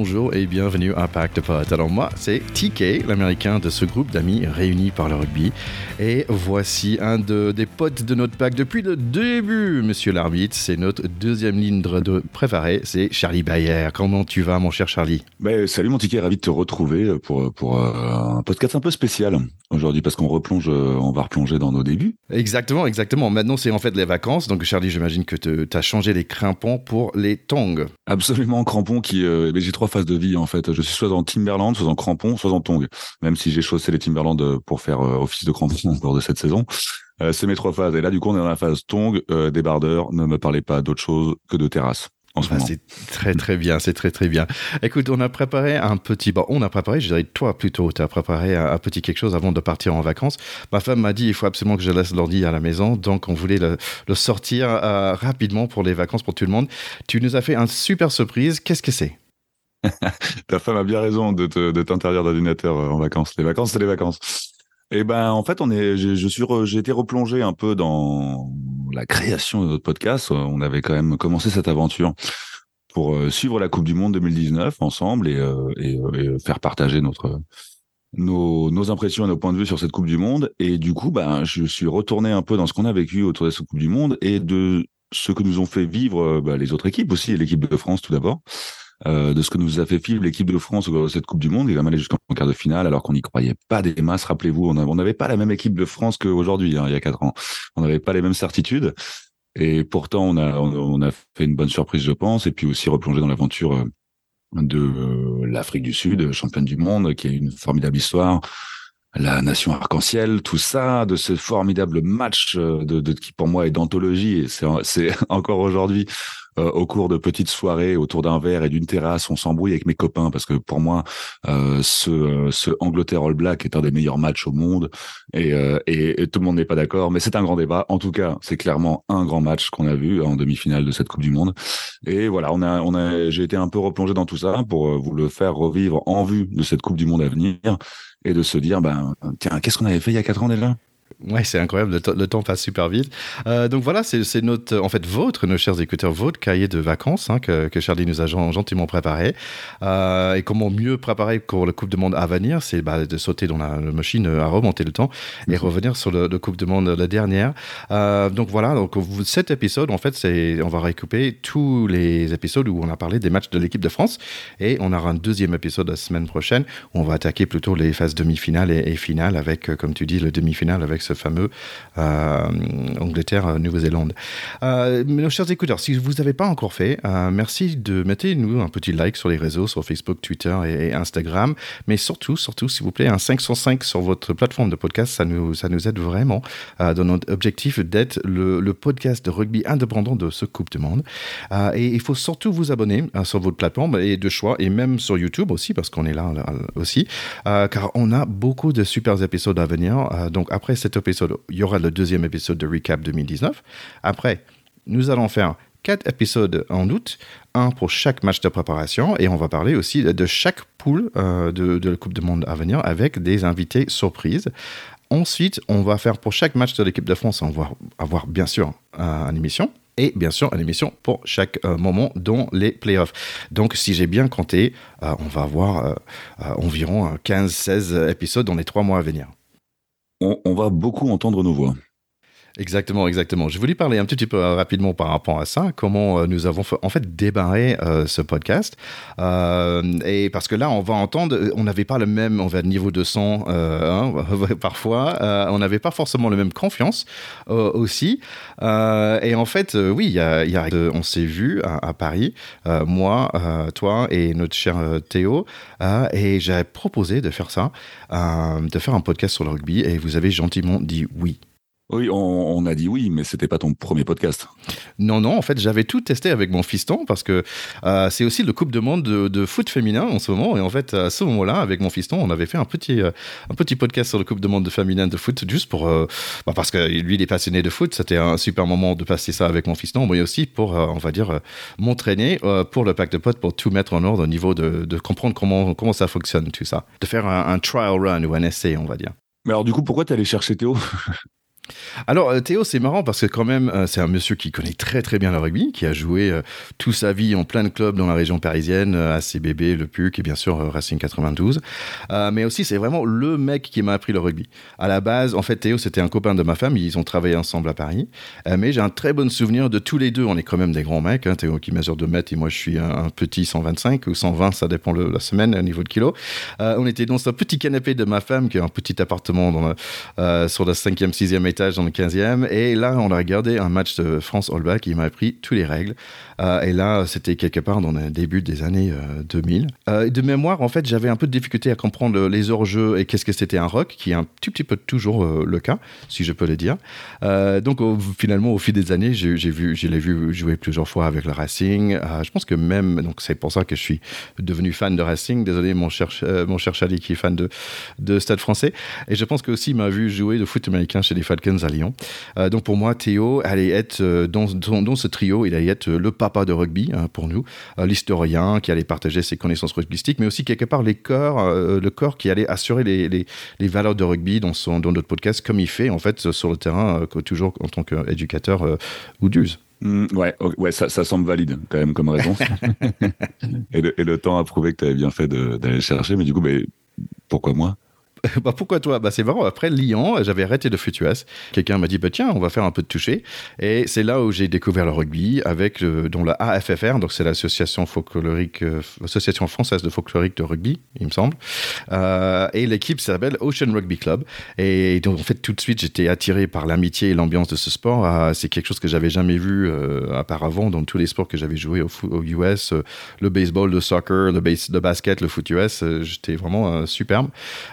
bonjour et bienvenue à Pack de Potes. Alors moi, c'est TK, l'américain de ce groupe d'amis réunis par le rugby. Et voici un de, des potes de notre pack depuis le début, monsieur l'arbitre. C'est notre deuxième ligne de préparé, c'est Charlie Bayer. Comment tu vas, mon cher Charlie? Ben, Salut mon TK, ravi de te retrouver pour, pour euh, un podcast un peu spécial aujourd'hui parce qu'on replonge, euh, on va replonger dans nos débuts. Exactement, exactement. Maintenant, c'est en fait les vacances. Donc Charlie, j'imagine que tu as changé les crampons pour les tongs. Absolument, crampons qui... Euh, j'ai trois phases de vie en fait. Je suis soit en Timberland, soit en crampons, soit en tongs. Même si j'ai chaussé les Timberland euh, pour faire euh, office de crampons lors de cette saison. c'est mes trois phases. Et là, du coup, on est dans la phase tong, débardeur. Ne me parlez pas d'autre chose que de terrasse. Bah, c'est très très bien, c'est très très bien. Écoute, on a préparé un petit, bon, on a préparé, je dirais toi plutôt, tu as préparé un, petit quelque chose avant de partir en vacances. Ma femme m'a dit, il faut absolument que je laisse l'ordi à la maison, donc on voulait le, sortir euh, rapidement pour les vacances pour tout le monde. Tu nous as fait un super surprise, qu'est-ce que c'est? Ta femme a bien raison de t'interdire d'ordinateur euh, en vacances. Les vacances, c'est les vacances. Eh ben, en fait, on est, je suis, j'ai été replongé un peu dans la création de notre podcast. On avait quand même commencé cette aventure pour euh, suivre la Coupe du Monde 2019 ensemble et, euh, et, faire partager notre nos, impressions et nos points de vue sur cette Coupe du Monde. Et du coup, ben, je suis retourné un peu dans ce qu'on a vécu autour de cette Coupe du Monde et de ce que nous ont fait vivre ben, les autres équipes aussi, et l'équipe de France tout d'abord. Euh, de ce que nous a fait vivre l'équipe de France au cette Coupe du Monde. Il a allé jusqu'en quart de finale alors qu'on n'y croyait pas des masses. Rappelez-vous, on n'avait pas la même équipe de France qu'aujourd'hui, hein, il y a quatre ans. On n'avait pas les mêmes certitudes. Et pourtant, on a, on a fait une bonne surprise, je pense, et puis aussi replongé dans l'aventure euh, de euh, l'Afrique du Sud, championne du monde, qui a une formidable histoire. La nation arc-en-ciel, tout ça, de ce formidable match de, de qui pour moi est d'anthologie. C'est encore aujourd'hui euh, au cours de petites soirées autour d'un verre et d'une terrasse, on s'embrouille avec mes copains parce que pour moi, euh, ce, euh, ce Angleterre All Black est un des meilleurs matchs au monde et, et, tout le monde n'est pas d'accord, mais c'est un grand débat. En tout cas, c'est clairement un grand match qu'on a vu en demi-finale de cette Coupe du Monde. Et voilà, on a, on a, j'ai été un peu replongé dans tout ça pour vous le faire revivre en vue de cette Coupe du Monde à venir et de se dire, ben tiens, qu'est-ce qu'on avait fait il y a quatre ans déjà? Ouais, c'est incroyable, le, temps passe super vite. Euh, donc voilà, c'est notre, en fait, votre, nos chers écouteurs, votre cahier de vacances hein, que, que, Charlie nous a gentiment préparé. Euh, et comment mieux préparer pour le Coupe de Monde à venir, c'est bah, de sauter dans la, machine à remonter le temps et revenir sur le, Coupe de Monde la dernière. Euh, donc voilà, donc cet épisode, en fait, c'est, on va récupérer tous les épisodes où on a parlé des matchs de l'équipe de France et on aura un deuxième épisode la semaine prochaine où on va attaquer plutôt les phases demi-finales et, et finales avec, comme tu dis, le demi-finale avec ce fameux euh, Angleterre-Nouvelle-Zélande. Euh, nos chers écouteurs, si vous n'avez pas encore fait, euh, merci de mettre nous un petit like sur les réseaux, sur Facebook, Twitter et, Instagram. Mais surtout, surtout, s'il vous plaît, un 505 sur votre plateforme de podcast, ça nous, ça nous aide vraiment dans notre objectif d'être le, podcast de rugby indépendant de ce Coupe du Monde. et il faut surtout vous abonner sur votre plateforme et de choix, et même sur YouTube aussi, parce qu'on est là, aussi, car on a beaucoup de super épisodes à venir. donc après cette épisode, il y aura le deuxième épisode de Recap 2019. Après, nous allons faire quatre épisodes en août, un pour chaque match de préparation, et on va parler aussi de chaque poule euh, de, la Coupe du Monde à venir avec des invités surprises. Ensuite, on va faire pour chaque match de l'équipe de France, on va avoir bien sûr une émission et bien sûr une émission pour chaque euh, moment dans les playoffs. Donc si j'ai bien compté, euh, on va avoir environ 15-16 épisodes dans les trois mois à venir on, va beaucoup entendre nos voix. Exactement, exactement. Je voulais parler un petit peu euh, rapidement par rapport à ça, comment euh, nous avons en fait débarré euh, ce podcast. et parce que là, on va entendre, on n'avait pas le même on va, niveau de son hein, parfois, on n'avait pas forcément la même confiance aussi. et en fait, oui, y y a, on s'est vu à, Paris, moi, toi et notre cher Théo, et j'ai proposé de faire ça, de faire un podcast sur le rugby, et vous avez gentiment dit oui. Oui, on, a dit oui, mais c'était pas ton premier podcast. Non, non, en fait, j'avais tout testé avec mon fiston parce que euh, c'est aussi le Coupe de Monde de, foot féminin en ce moment. Et en fait, à ce moment-là, avec mon fiston, on avait fait un petit, euh, un petit podcast sur le Coupe de Monde féminin de foot juste pour. Euh, bah, parce que lui, il est passionné de foot. C'était un super moment de passer ça avec mon fiston, mais aussi pour, on va dire, m'entraîner pour le pack de potes, pour tout mettre en ordre au niveau de, de comprendre comment, comment ça fonctionne, tout ça. De faire un, un trial run ou un essai, on va dire. Mais alors, du coup, pourquoi tu allé chercher Théo? Alors euh, Théo, c'est marrant parce que quand même, euh, c'est un monsieur qui connaît très très bien le rugby, qui a joué euh, toute sa vie en plein de clubs dans la région parisienne, à CBB, le PUC et bien sûr Racing 92. mais aussi, c'est vraiment le mec qui m'a appris le rugby. À la base, en fait, Théo, c'était un copain de ma femme, ils ont travaillé ensemble à Paris. mais j'ai un très bon souvenir de tous les deux. On est quand même des grands mecs. Hein, Théo qui mesure 2 mètres et moi je suis un, petit 125 ou 120, ça dépend de la semaine au niveau de kilo. on était dans ce petit canapé de ma femme, qui est un petit appartement sur le 5e, 6e étage dans le 15e. Et là, on a regardé un match de France All Black. Il m'a appris toutes les règles. Euh, et là, c'était quelque part dans le début des années 2000. Euh, euh, de mémoire, en fait, j'avais un peu de difficulté à comprendre les hors-jeux et qu'est-ce que c'était un rock, qui est un petit peu toujours le cas, si je peux le dire. donc, finalement, au fil des années, j'ai vu, je l'ai vu jouer plusieurs fois avec le Racing. je pense que même, donc c'est pour ça que je suis devenu fan de Racing. Désolé, mon cher, mon cher Charlie qui est fan de, de Stade français. Et je pense qu'aussi, il m'a vu jouer de foot américain chez les Falcons à Lyon. donc, pour moi, Théo allait être dans, dans, ce trio, il allait être le papa de rugby hein, pour nous, euh, l'historien qui allait partager ses connaissances rugbystiques, mais aussi quelque part les corps, euh, le corps qui allait assurer les, les, valeurs de rugby dans, son, dans notre podcast, comme il fait en fait sur le terrain, euh, toujours en tant qu'éducateur ou d'use. Mmh, ouais, ouais ça, ça, semble valide quand même comme réponse. et, le, et, le, temps a prouvé que tu avais bien fait d'aller chercher, mais du coup, ben, pourquoi moi? bah pourquoi toi? Bah c'est marrant. Après Lyon, j'avais arrêté de Futuas. Quelqu'un m'a dit bah tiens, on va faire un peu de toucher. Et c'est là où j'ai découvert le rugby avec dont la AFFR, donc c'est l'association folklorique, euh, association française de folklorique de rugby, il me semble. Euh, et l'équipe s'appelle Ocean Rugby Club. Et donc en fait tout de suite j'étais attiré par l'amitié et l'ambiance de ce sport. Ah, c'est quelque chose que j'avais jamais vu euh, auparavant dans tous les sports que j'avais joué au, au US, le baseball, le soccer, le, base, le basket, le foot US. j'étais vraiment superbe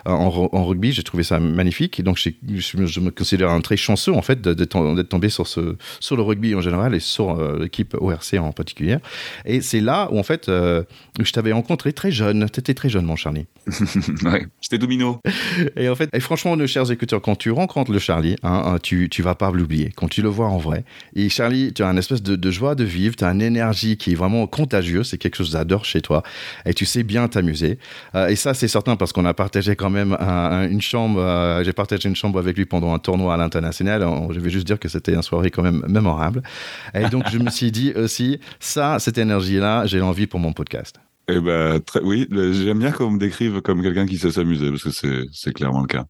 en en rugby, j'ai trouvé ça magnifique. Et donc, je, me considère un très chanceux, en fait, d'être tombé sur, ce, sur le rugby en général et sur euh, l'équipe ORC en particulier. Et c'est là où, en fait, euh, je t'avais rencontré très jeune. Tu étais très jeune, mon Charlie. ouais, j'étais domino. Et en fait, et franchement, nos chers écouteurs, quand tu rencontres le Charlie, hein, hein, tu, tu vas pas l'oublier. Quand tu le vois en vrai. Et Charlie, tu as une espèce de, joie de vivre, tu as une énergie qui est vraiment contagieuse. C'est quelque chose que j'adore chez toi. Et tu sais bien t'amuser. Euh, et ça, c'est certain parce qu'on a partagé quand même une chambre. Euh, j'ai partagé une chambre avec lui pendant un tournoi à l'international. Je vais juste dire que c'était une soirée quand même mémorable. Et donc, je me suis dit aussi, ça, cette énergie-là, j'ai l'envie pour mon podcast. Eh ben, très, oui, j'aime bien qu'on me décrive comme quelqu'un qui sait s'amuser, parce que c'est, clairement le cas.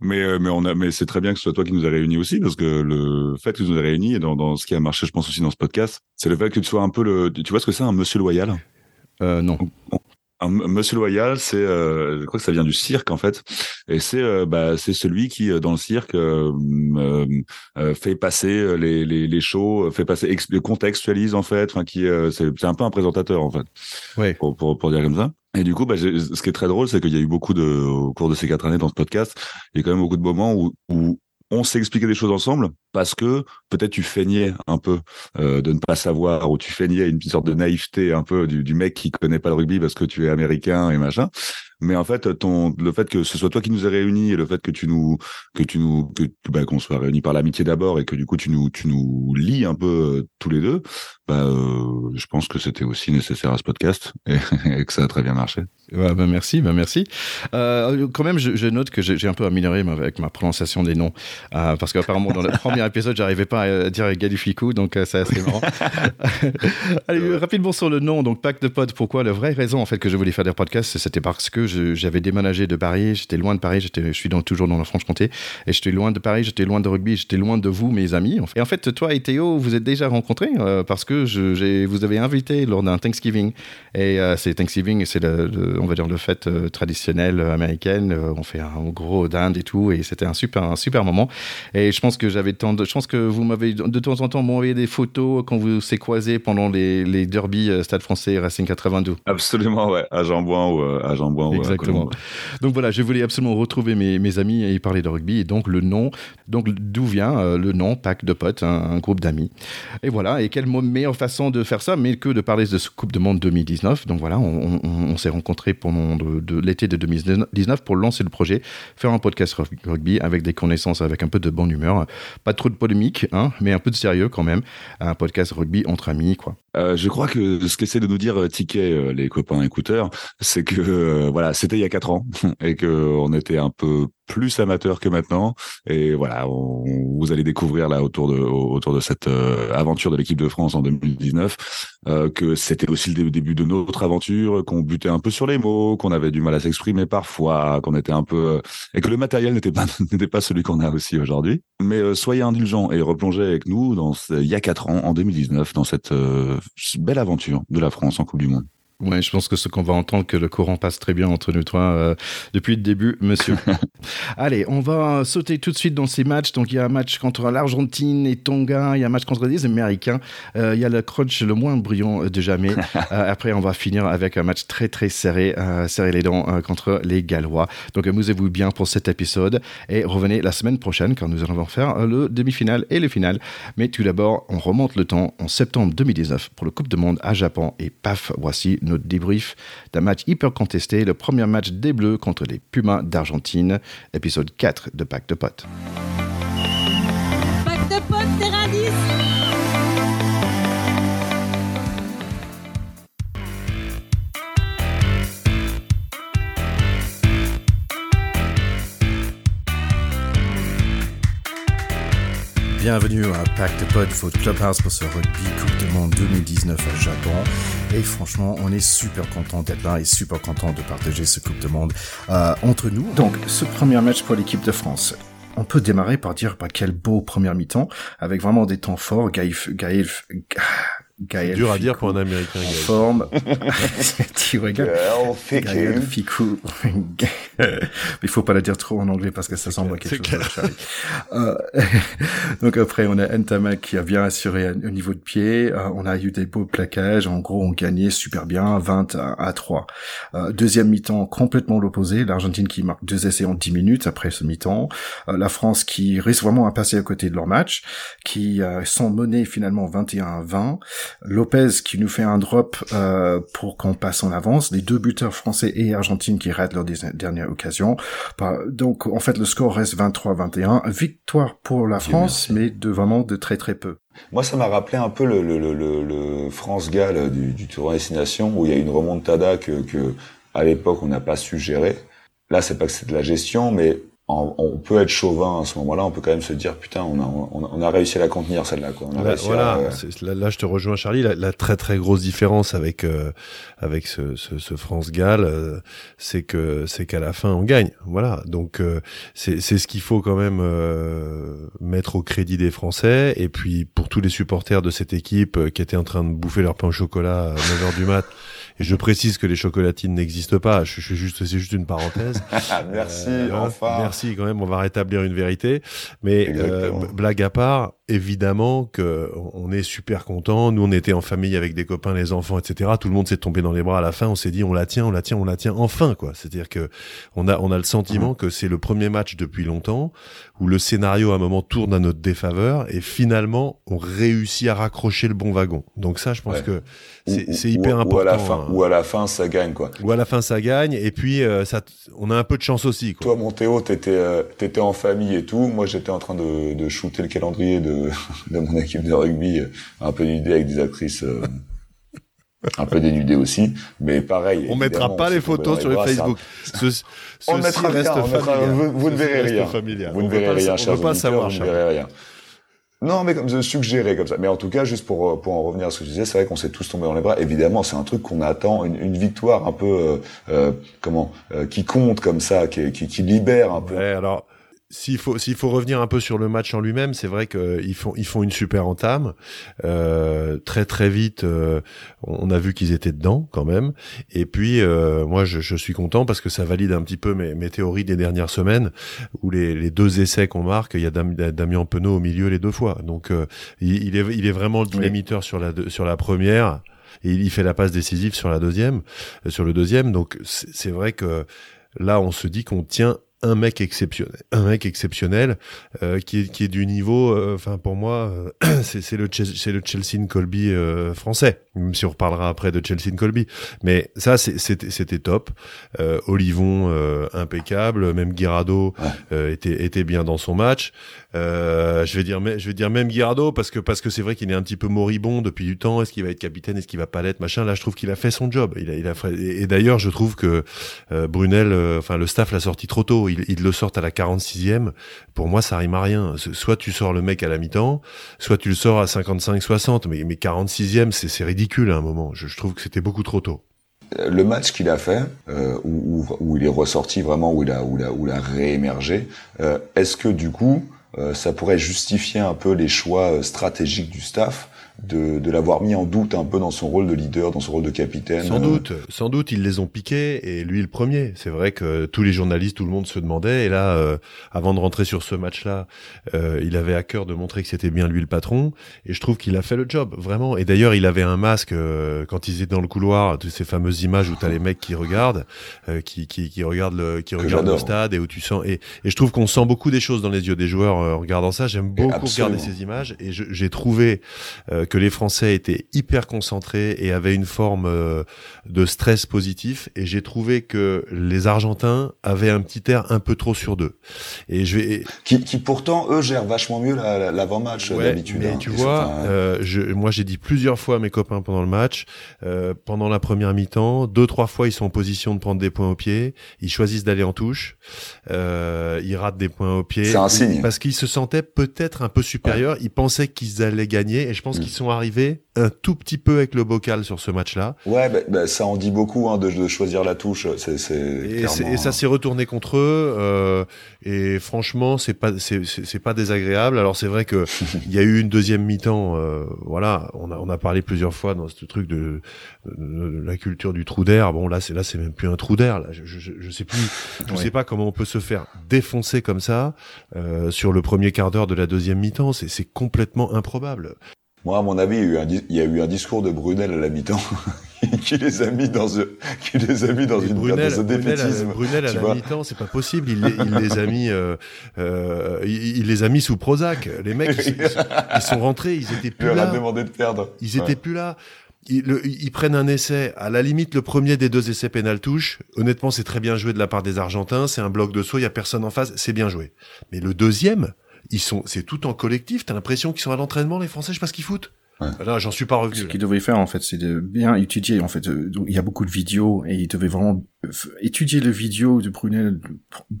Mais, euh, mais on a, mais c'est très bien que ce soit toi qui nous a réunis aussi, parce que le fait que tu nous as réunis, et dans, dans ce qui a marché, je pense aussi dans ce podcast, c'est le fait que tu sois un peu le, tu vois ce que c'est un monsieur loyal? Euh, non. Monsieur Loyal, c'est, euh, je crois que ça vient du cirque en fait, et c'est, euh, bah, c'est celui qui euh, dans le cirque fait passer les, les, les shows, fait passer, contextualise en fait, enfin qui, c'est, c'est un peu un présentateur en fait, ouais. pour, pour, pour dire comme ça. Et du coup, bah, ce qui est très drôle, c'est qu'il y a eu beaucoup de, au cours de ces quatre années dans ce podcast, il y a quand même beaucoup de moments où, où on s'est expliqué des choses ensemble parce que peut-être tu feignais un peu euh, de ne pas savoir ou tu feignais une sorte de naïveté un peu du, du, mec qui connaît pas le rugby parce que tu es américain et machin. Mais en fait, ton le fait que ce soit toi qui nous ait réunis et le fait que tu nous que tu nous que bah, qu'on soit réunis par l'amitié d'abord et que du coup tu nous tu nous lis un peu euh, tous les deux, bah euh, je pense que c'était aussi nécessaire à ce podcast et, que ça a très bien marché. Ouais, bah merci, bah merci. Euh, quand même, je, je note que j'ai un peu amélioré avec ma prononciation des noms parce qu'apparemment dans le premier épisode, j'arrivais pas à dire Galificou, donc c'est assez marrant. Allez, rapidement sur le nom, donc Pack de Pod. Pourquoi La vraie raison en fait que je voulais faire des podcasts, c'était parce que j'avais déménagé de Paris, j'étais loin de Paris, je suis toujours dans la Franche-Comté, et j'étais loin de Paris, j'étais loin de rugby, j'étais loin de vous, mes amis. Et en fait, toi et Théo, vous êtes déjà rencontrés euh, parce que je, vous avez invité lors d'un Thanksgiving. Et euh, c'est Thanksgiving, c'est on va dire le fête euh, traditionnelle américaine. on fait un gros dinde et tout, et c'était un super, un super moment. Et je pense que j'avais tant de, je pense que vous m'avez de temps en temps envoyé des photos quand vous s'est croisés pendant les, les derbies Stade Français Racing 92. Absolument, ouais, à ou à Exactement. Donc voilà, je voulais absolument retrouver mes, mes, amis et parler de rugby. Et donc le nom, donc d'où vient euh, le nom Pack de potes, un, groupe d'amis. Et voilà, et quelle meilleure façon de faire ça, mais que de parler de ce Coupe de Monde 2019. Donc voilà, on, s'est rencontrés pendant de, l'été de 2019 pour lancer le projet, faire un podcast rugby avec des connaissances, avec un peu de bonne humeur, pas trop de polémique, hein, mais un peu de sérieux quand même. Un podcast rugby entre amis, quoi. Euh, je crois que ce qu'essaie de nous dire euh, Ticket, les copains écouteurs, c'est que voilà, c'était il y a quatre ans et que on était un peu plus amateur que maintenant. Et voilà, vous allez découvrir là autour de autour de cette aventure de l'équipe de France en 2019 que c'était aussi le début de notre aventure, qu'on butait un peu sur les mots, qu'on avait du mal à s'exprimer parfois, qu'on était un peu et que le matériel n'était pas n'était pas celui qu'on a aussi aujourd'hui. Mais soyez indulgents et replongez avec nous dans il y a quatre ans, en 2019, dans cette belle aventure de la France en Coupe du Monde. Ouais, je pense que ce qu'on va entendre, que le courant passe très bien entre nous trois euh, depuis le début, monsieur. Allez, on va sauter tout de suite dans ces matchs. Donc, il y a un match contre l'Argentine et Tonga, il y a un match contre les Américains, euh, il y a le crunch le moins brillant de jamais. Euh, après, on va finir avec un match très, très serré, serré les dents contre les Gallois. Donc, amusez-vous bien pour cet épisode et revenez la semaine prochaine quand nous allons faire le demi-finale et le final. Mais tout d'abord, on remonte le temps en septembre 2019 pour le Coupe du Monde à Japon et paf, voici notre débrief d'un match hyper contesté, le premier match des Bleus contre les Pumas d'Argentine, épisode 4 de Pacte de Potes. Pacte de Potes, terrain 10 Bienvenue à Pacte Pod, votre clubhouse pour ce rugby Coupe du Monde 2019 à Japon. Et franchement, on est super content d'être là et super content de partager ce Coupe du Monde euh, entre nous. Donc, ce premier match pour l'équipe de France. On peut démarrer par dire bah, quel beau premier mi-temps avec vraiment des temps forts. Gaïf, Gaïf, Gaël dur à dire pour un Américain. En forme. tu regardes. Gaël Ficou. Il faut pas le dire trop en anglais parce que ça semble quelque chose. Euh, donc après, on a Ntamak qui a bien assuré au niveau de pied. Euh, on a eu des beaux plaquages. En gros, on gagnait super bien, 20 à, 3. Euh, deuxième mi-temps, complètement l'opposé. L'Argentine qui marque deux essais en 10 minutes après ce mi-temps. la France qui risque vraiment à passer à côté de leur match, qui sont menés finalement 21 à 20. Lopez qui nous fait un drop euh, pour qu'on passe en avance, les deux buteurs français et argentines qui ratent leur dernière occasion. Bah, donc en fait le score reste 23-21, victoire pour la France, mais de vraiment de très très peu. Moi, ça m'a rappelé un peu le, le, le, le France-Galles du, du Tour Destination, où il y a une remontada que, que à l'époque, on n'a pas su gérer. Là, c'est pas que c'est de la gestion, mais on peut être chauvin à ce moment-là, on peut quand même se dire putain, on a, on a, réussi à la contenir celle-là. Quoi. voilà, là, je te rejoins Charlie. La, très très grosse différence avec euh, avec ce, ce, France Galles, euh, c'est que c'est qu'à la fin on gagne. Voilà, donc euh, c'est c'est ce qu'il faut quand même mettre au crédit des Français et puis pour tous les supporters de cette équipe qui étaient en train de bouffer leur pain au chocolat à 9h du mat. Et je précise que les chocolatines n'existent pas. Je, suis juste, c'est juste une parenthèse. merci, enfin. Merci quand même. On va rétablir une vérité. Mais blague à part, évidemment que on est super content. Nous, on était en famille avec des copains, les enfants, etc. Tout le monde s'est tombé dans les bras à la fin. On s'est dit, on la tient, on la tient, on la tient enfin, quoi. C'est-à-dire que on a, on a le sentiment mhm. que c'est le premier match depuis longtemps où le scénario à un moment tourne à notre défaveur et finalement on réussit à raccrocher le bon wagon. Donc ça, je pense que c'est hyper important. Ou à la fin, hein. ou à la fin, ça gagne, quoi. Ou à la fin, ça gagne. Et puis, euh, ça, on a un peu de chance aussi, quoi. Toi, mon Théo, t'étais, euh, t'étais en famille et tout. Moi, j'étais en train de, de shooter le calendrier de de, mon équipe de rugby, euh, un peu dénudée avec des actrices euh, un peu dénudées aussi, mais pareil. On mettra pas les photos sur les Facebook. on mettra reste vous, ne verrez rien. Vous ne verrez rien, chers pas savoir, vous ne verrez rien. Non, mais comme suggéré comme ça. Mais en tout cas, juste pour euh, pour en revenir à ce que tu disais, c'est vrai qu'on s'est tous tombés dans les bras. Évidemment, c'est un truc qu'on attend, une, une, victoire un peu euh, comment qui compte comme ça, qui, qui, qui libère un peu. Ouais, alors s'il faut s'il faut revenir un peu sur le match en lui-même, c'est vrai qu'ils font ils font une super entame. Euh, très très vite, euh, on a vu qu'ils étaient dedans quand même. Et puis euh, moi je, je, suis content parce que ça valide un petit peu mes, mes théories des dernières semaines où les, les deux essais qu'on marque, il y a Damien Penaud au milieu les deux fois. Donc euh, il, il, est il est vraiment le dynamiteur sur la sur la première et il fait la passe décisive sur la deuxième sur le deuxième. Donc c'est vrai que là on se dit qu'on tient un mec exceptionnel, un mec exceptionnel euh, qui est qui est du niveau. Euh, enfin pour moi, euh, c'est c'est le c'est le Chelsea Colby français. Même si on reparlera après de Chelsea Colby, mais ça c'était c'était top. Olivon impeccable, même Guirado était était bien dans son match. je vais dire je vais dire même Guirado parce que parce que c'est vrai qu'il est un petit peu moribond depuis du temps. Est-ce qu'il va être capitaine? Est-ce qu'il va pas l'être? Machin. Là, je trouve qu'il a fait son job. Il a il a et, d'ailleurs, je trouve que Brunel, enfin le staff l'a sorti trop tôt ils, le sortent à la 46e, pour moi, ça rime à rien. Soit tu sors le mec à la mi-temps, soit tu le sors à 55-60, mais, mais 46e, c'est ridicule à un moment. Je, trouve que c'était beaucoup trop tôt. Le match qu'il a fait, euh, où, il est ressorti vraiment, où il a, réémergé, euh, est-ce que du coup, euh, ça pourrait justifier un peu les choix stratégiques du staff de, de l'avoir mis en doute un peu dans son rôle de leader, dans son rôle de capitaine. Sans doute, sans doute, ils les ont piqués et lui le premier. C'est vrai que tous les journalistes, tout le monde se demandait. Et là, euh, avant de rentrer sur ce match-là, euh, il avait à cœur de montrer que c'était bien lui le patron. Et je trouve qu'il a fait le job, vraiment. Et d'ailleurs, il avait un masque euh, quand ils étaient dans le couloir, de ces fameuses images où t'as les mecs qui regardent, qui, qui, qui regardent le, qui regardent le stade et où tu sens. Et, et je trouve qu'on sent beaucoup des choses dans les yeux des joueurs en regardant ça. J'aime beaucoup regarder ces images et j'ai trouvé que les Français étaient hyper concentrés et avaient une forme euh, de stress positif. Et j'ai trouvé que les Argentins avaient un petit air un peu trop sur deux. Et je vais qui, qui pourtant eux gèrent vachement mieux l'avant-match d'habitude. Mais hein, tu vois, euh, je, moi j'ai dit plusieurs fois à mes copains pendant le match, euh, pendant la première mi-temps, deux trois fois ils sont en position de prendre des points au pied, ils choisissent d'aller en touche, ils ratent des points au pied. C'est un signe. Parce qu'ils se sentaient peut-être un peu supérieurs, ils pensaient qu'ils allaient gagner et je pense mm. qu'ils sont arrivé un tout petit peu avec le bocal sur ce match-là. Ouais, bah, bah, ça en dit beaucoup hein, de, de, choisir la touche. C'est, et, et, ça s'est retourné contre eux. Euh, et franchement, c'est pas c'est pas désagréable. Alors c'est vrai que il y a eu une deuxième mi-temps. Euh, voilà, on a on a parlé plusieurs fois dans ce truc de, de, la culture du trou d'air. Bon là, c'est là c'est même plus un trou d'air. Là, je, je, je, sais plus. Je sais pas comment on peut se faire défoncer comme ça euh, sur le premier quart d'heure de la deuxième mi-temps. C'est c'est complètement improbable. Moi, à mon avis, il y a eu un, il y a eu un discours de Brunel à la mi-temps qui les a mis dans, qui les a mis dans une Brunel, dans défaitisme. Brunel, à la mi-temps, c'est pas possible. Il, les, il les a mis, euh, euh, il, les a mis sous Prozac. Les mecs, ils, sont rentrés, ils étaient plus il là. a demandé de perdre. Ils étaient plus là. Ils, ils, prennent un essai, à la limite le premier des deux essais pénal touche. Honnêtement, c'est très bien joué de la part des Argentins. C'est un bloc de saut, il y a personne en face, c'est bien joué. Mais le deuxième, ils sont, c'est tout en collectif. T'as l'impression qu'ils sont à l'entraînement, les Français, je sais pas ce qu'ils foutent. Là, j'en suis pas revenu. Ce qu'ils devaient faire, en fait, c'est de bien étudier. En fait, euh, il y a beaucoup de vidéos et ils devaient vraiment euh, étudier le vidéo de Brunel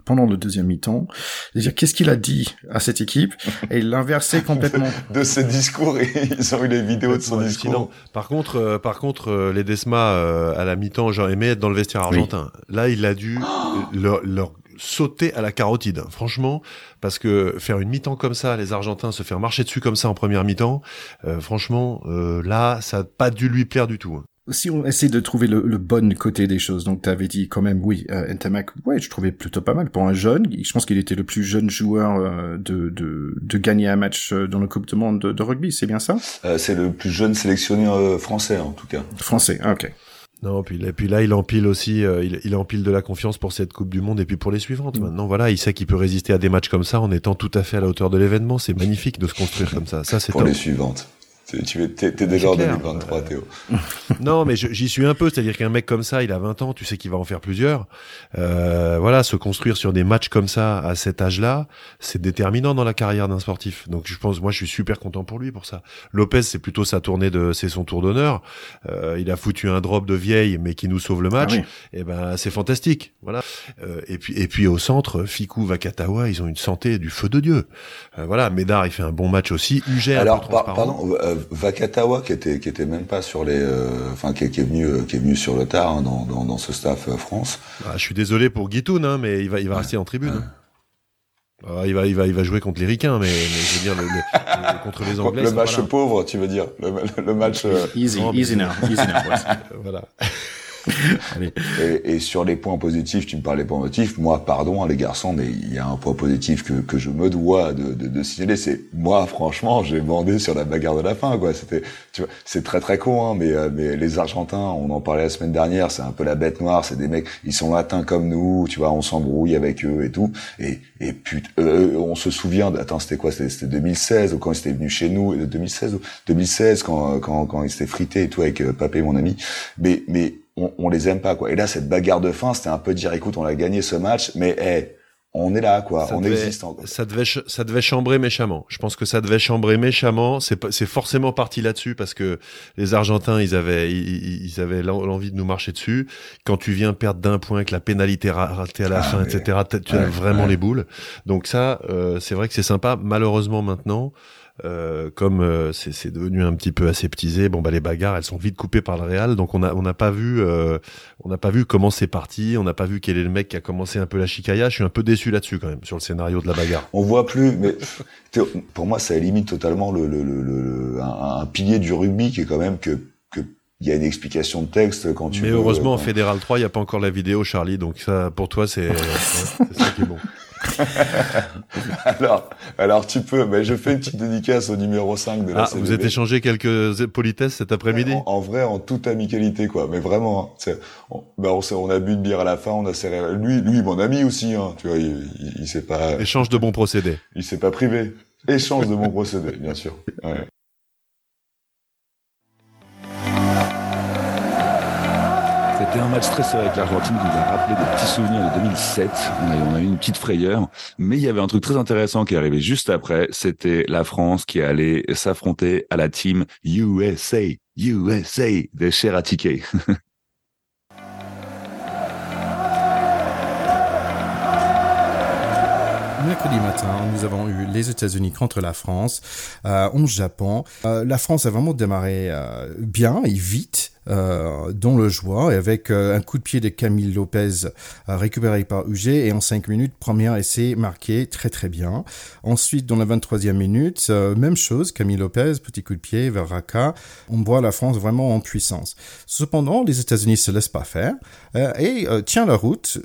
pendant le deuxième mi-temps. C'est-à-dire, qu'est-ce qu'il a dit à cette équipe? Et l'inverser complètement. de, ses discours, ils ont eu les vidéos de son discours. Par contre, euh, par contre, les Desma à la mi-temps, j'aurais aimé être dans le vestiaire argentin. Là, il a dû leur, leur sauter à la carotide. Franchement, parce que faire une mi-temps comme ça, les Argentins se faire marcher dessus comme ça en première mi-temps, euh, franchement, euh, là, ça n'a pas dû lui plaire du tout. Hein. Si on essaie de trouver le, bon côté des choses, donc tu avais dit quand même, oui, euh, Ntamak, ouais, je trouvais plutôt pas mal pour un jeune. Je pense qu'il était le plus jeune joueur euh, de, de, de, gagner un match dans le Coupe du Monde de, de rugby, c'est bien ça? C'est le plus jeune sélectionneur français en tout cas. Français, ah, ok. Non, puis, et puis là, il empile aussi, euh, il, il, empile de la confiance pour cette Coupe du Monde et puis pour les suivantes. Mm. Maintenant, voilà, il sait qu'il peut résister à des matchs comme ça en étant tout à fait à la hauteur de l'événement. C'est magnifique de se construire comme ça. Ça, c'est pour les suivantes. Tu es, déjà en 2023, Théo. non, mais j'y suis un peu. C'est-à-dire qu'un mec comme ça, il a 20 ans, tu sais qu'il va en faire plusieurs. Euh, voilà, se construire sur des matchs comme ça à cet âge-là, c'est déterminant dans la carrière d'un sportif. Donc je pense, moi, je suis super content pour lui pour ça. Lopez, c'est plutôt sa tournée de, c'est son tour d'honneur. Euh, il a foutu un drop de vieille, mais qui nous sauve le match. Ah et eh ben, c'est fantastique. Voilà. Euh, et puis, et puis au centre, Fikou, Vakatawa, ils ont une santé du feu de dieu. Euh, voilà, Médard, il fait un bon match aussi. Uger, Alors, pardon. Euh, Vakatawa qui était qui était même pas sur les, euh, enfin qui, qui, est venu qui est venu sur le tard hein, dans, dans, dans, ce staff euh, France. Ah, je suis désolé pour Guitoun, hein, mais il va il va rester en tribune. Hein. Ah, il va, il va, il va jouer contre les Ricains, mais, mais je veux dire le, le, contre les Anglais. Le match pauvre, tu veux dire, le, le match. Easy, easy now, easy now. voilà. et, et, sur les points positifs, tu me parlais points positifs. Moi, pardon, hein, les garçons, mais il y a un point positif que, que je me dois de, de, de signaler. C'est moi, franchement, j'ai bandé sur la bagarre de la fin, quoi. C'était, tu vois, c'est très très con, hein, mais, euh, mais les Argentins, on en parlait la semaine dernière, c'est un peu la bête noire. C'est des mecs, ils sont latins comme nous, tu vois, on s'embrouille avec eux et tout. Et, et putain, euh, on se souvient. Attends, c'était quoi C'était 2016 ou quand ils étaient venus chez nous 2016 ou 2016 quand quand quand ils s'étaient frités et tout avec euh, Papé, mon ami. Mais mais on, on, les aime pas quoi. Et là cette bagarre de fin, c'était un peu dire écoute, on a gagné ce match, mais hey, on est là quoi, on existe encore. Ça devait ça devait chambrer méchamment. Je pense que ça devait chambrer méchamment. C'est c'est forcément parti là-dessus parce que les Argentins ils avaient ils, avaient l'envie de nous marcher dessus. Quand tu viens perdre d'un point, que la pénalité ratée à la ah, fin, etc. Tu as vraiment les boules. Donc ça, euh, c'est vrai que c'est sympa. Malheureusement maintenant. Euh, comme euh, c'est devenu un petit peu aseptisé, bon bah les bagarres elles sont vite coupées par le Real, donc on a on n'a pas vu euh, on n'a pas vu comment c'est parti, on n'a pas vu quel est le mec qui a commencé un peu la chicaya. Je suis un peu déçu là-dessus quand même sur le scénario de la bagarre. On voit plus, mais pour moi ça élimine totalement le, le, le, un, pilier du rugby qui est quand même que que il y a une explication de texte quand tu. Mais heureusement en Fédéral 3 il y a pas encore la vidéo Charlie, donc ça pour toi c'est ça qui est bon. alors, alors tu peux, mais je fais une petite dédicace au numéro 5 de la ah, Vous êtes échangé quelques politesses cet après-midi en, vrai, en toute amicalité, quoi. Mais vraiment, hein, on, ben on, on, a bu de bière à la fin, on a serré. Lui, lui, mon ami aussi, hein, tu vois, il, il, il s'est pas. Échange de bons procédés. Il s'est pas privé. Échange de bons procédés, bien sûr. Ouais. C'était un match très serré avec l'Argentine qui nous a rappelé des petits souvenirs de 2007. On a, eu une petite frayeur. Mais il y avait un truc très intéressant qui est arrivé juste après. C'était la France qui allait s'affronter à la team USA. USA de Cheratike. mercredi matin, nous avons eu les États-Unis contre la France, euh, 11 Japon. Euh, la France a vraiment démarré euh, bien et vite euh, dans le joie et avec euh, un coup de pied de Camille Lopez euh, récupéré par UG et en 5 minutes, premier essai marqué très très bien. Ensuite, dans la 23e minute, même chose, Camille Lopez, petit coup de pied vers Raka. On voit la France vraiment en puissance. Cependant, les États-Unis se laissent pas faire et tient la route,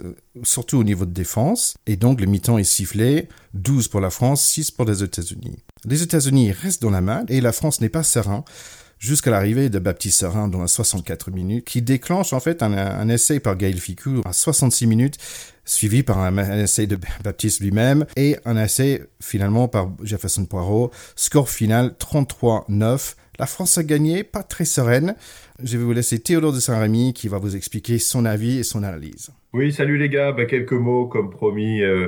surtout au niveau de défense. Et donc, le mi-temps est sifflé. 12 pour la France, 6 pour les États-Unis. Les États-Unis restent dans la main et la France n'est pas serein jusqu'à l'arrivée de Baptiste Serin dans la 64 minutes, qui déclenche en fait un, essai par Gaël Ficou à 66 minutes, suivi par un, essai de Baptiste lui-même et un essai finalement par Jefferson Poirot. Score final 33-9. La France a gagné, pas très sereine. Je vais vous laisser Théodore de Saint-Rémy qui va vous expliquer son avis et son analyse. Oui, salut les gars. Bah, quelques mots comme promis euh,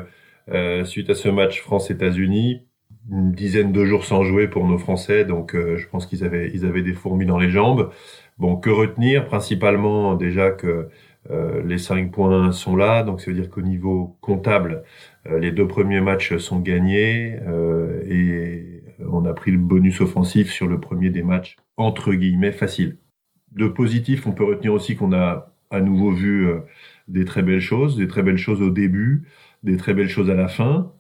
euh, suite à ce match France-États-Unis une dizaine de jours sans jouer pour nos Français, donc euh, je pense qu'ils avaient ils avaient des fourmis dans les jambes. Bon, que retenir? Principalement déjà que euh, les cinq points sont là, donc ça veut dire qu'au niveau comptable, euh, les deux premiers matchs sont gagnés et on a pris le bonus offensif sur le premier des matchs entre guillemets facile. De positif, on peut retenir aussi qu'on a à nouveau vu des très belles choses, des très belles choses au début, des très belles choses à la fin.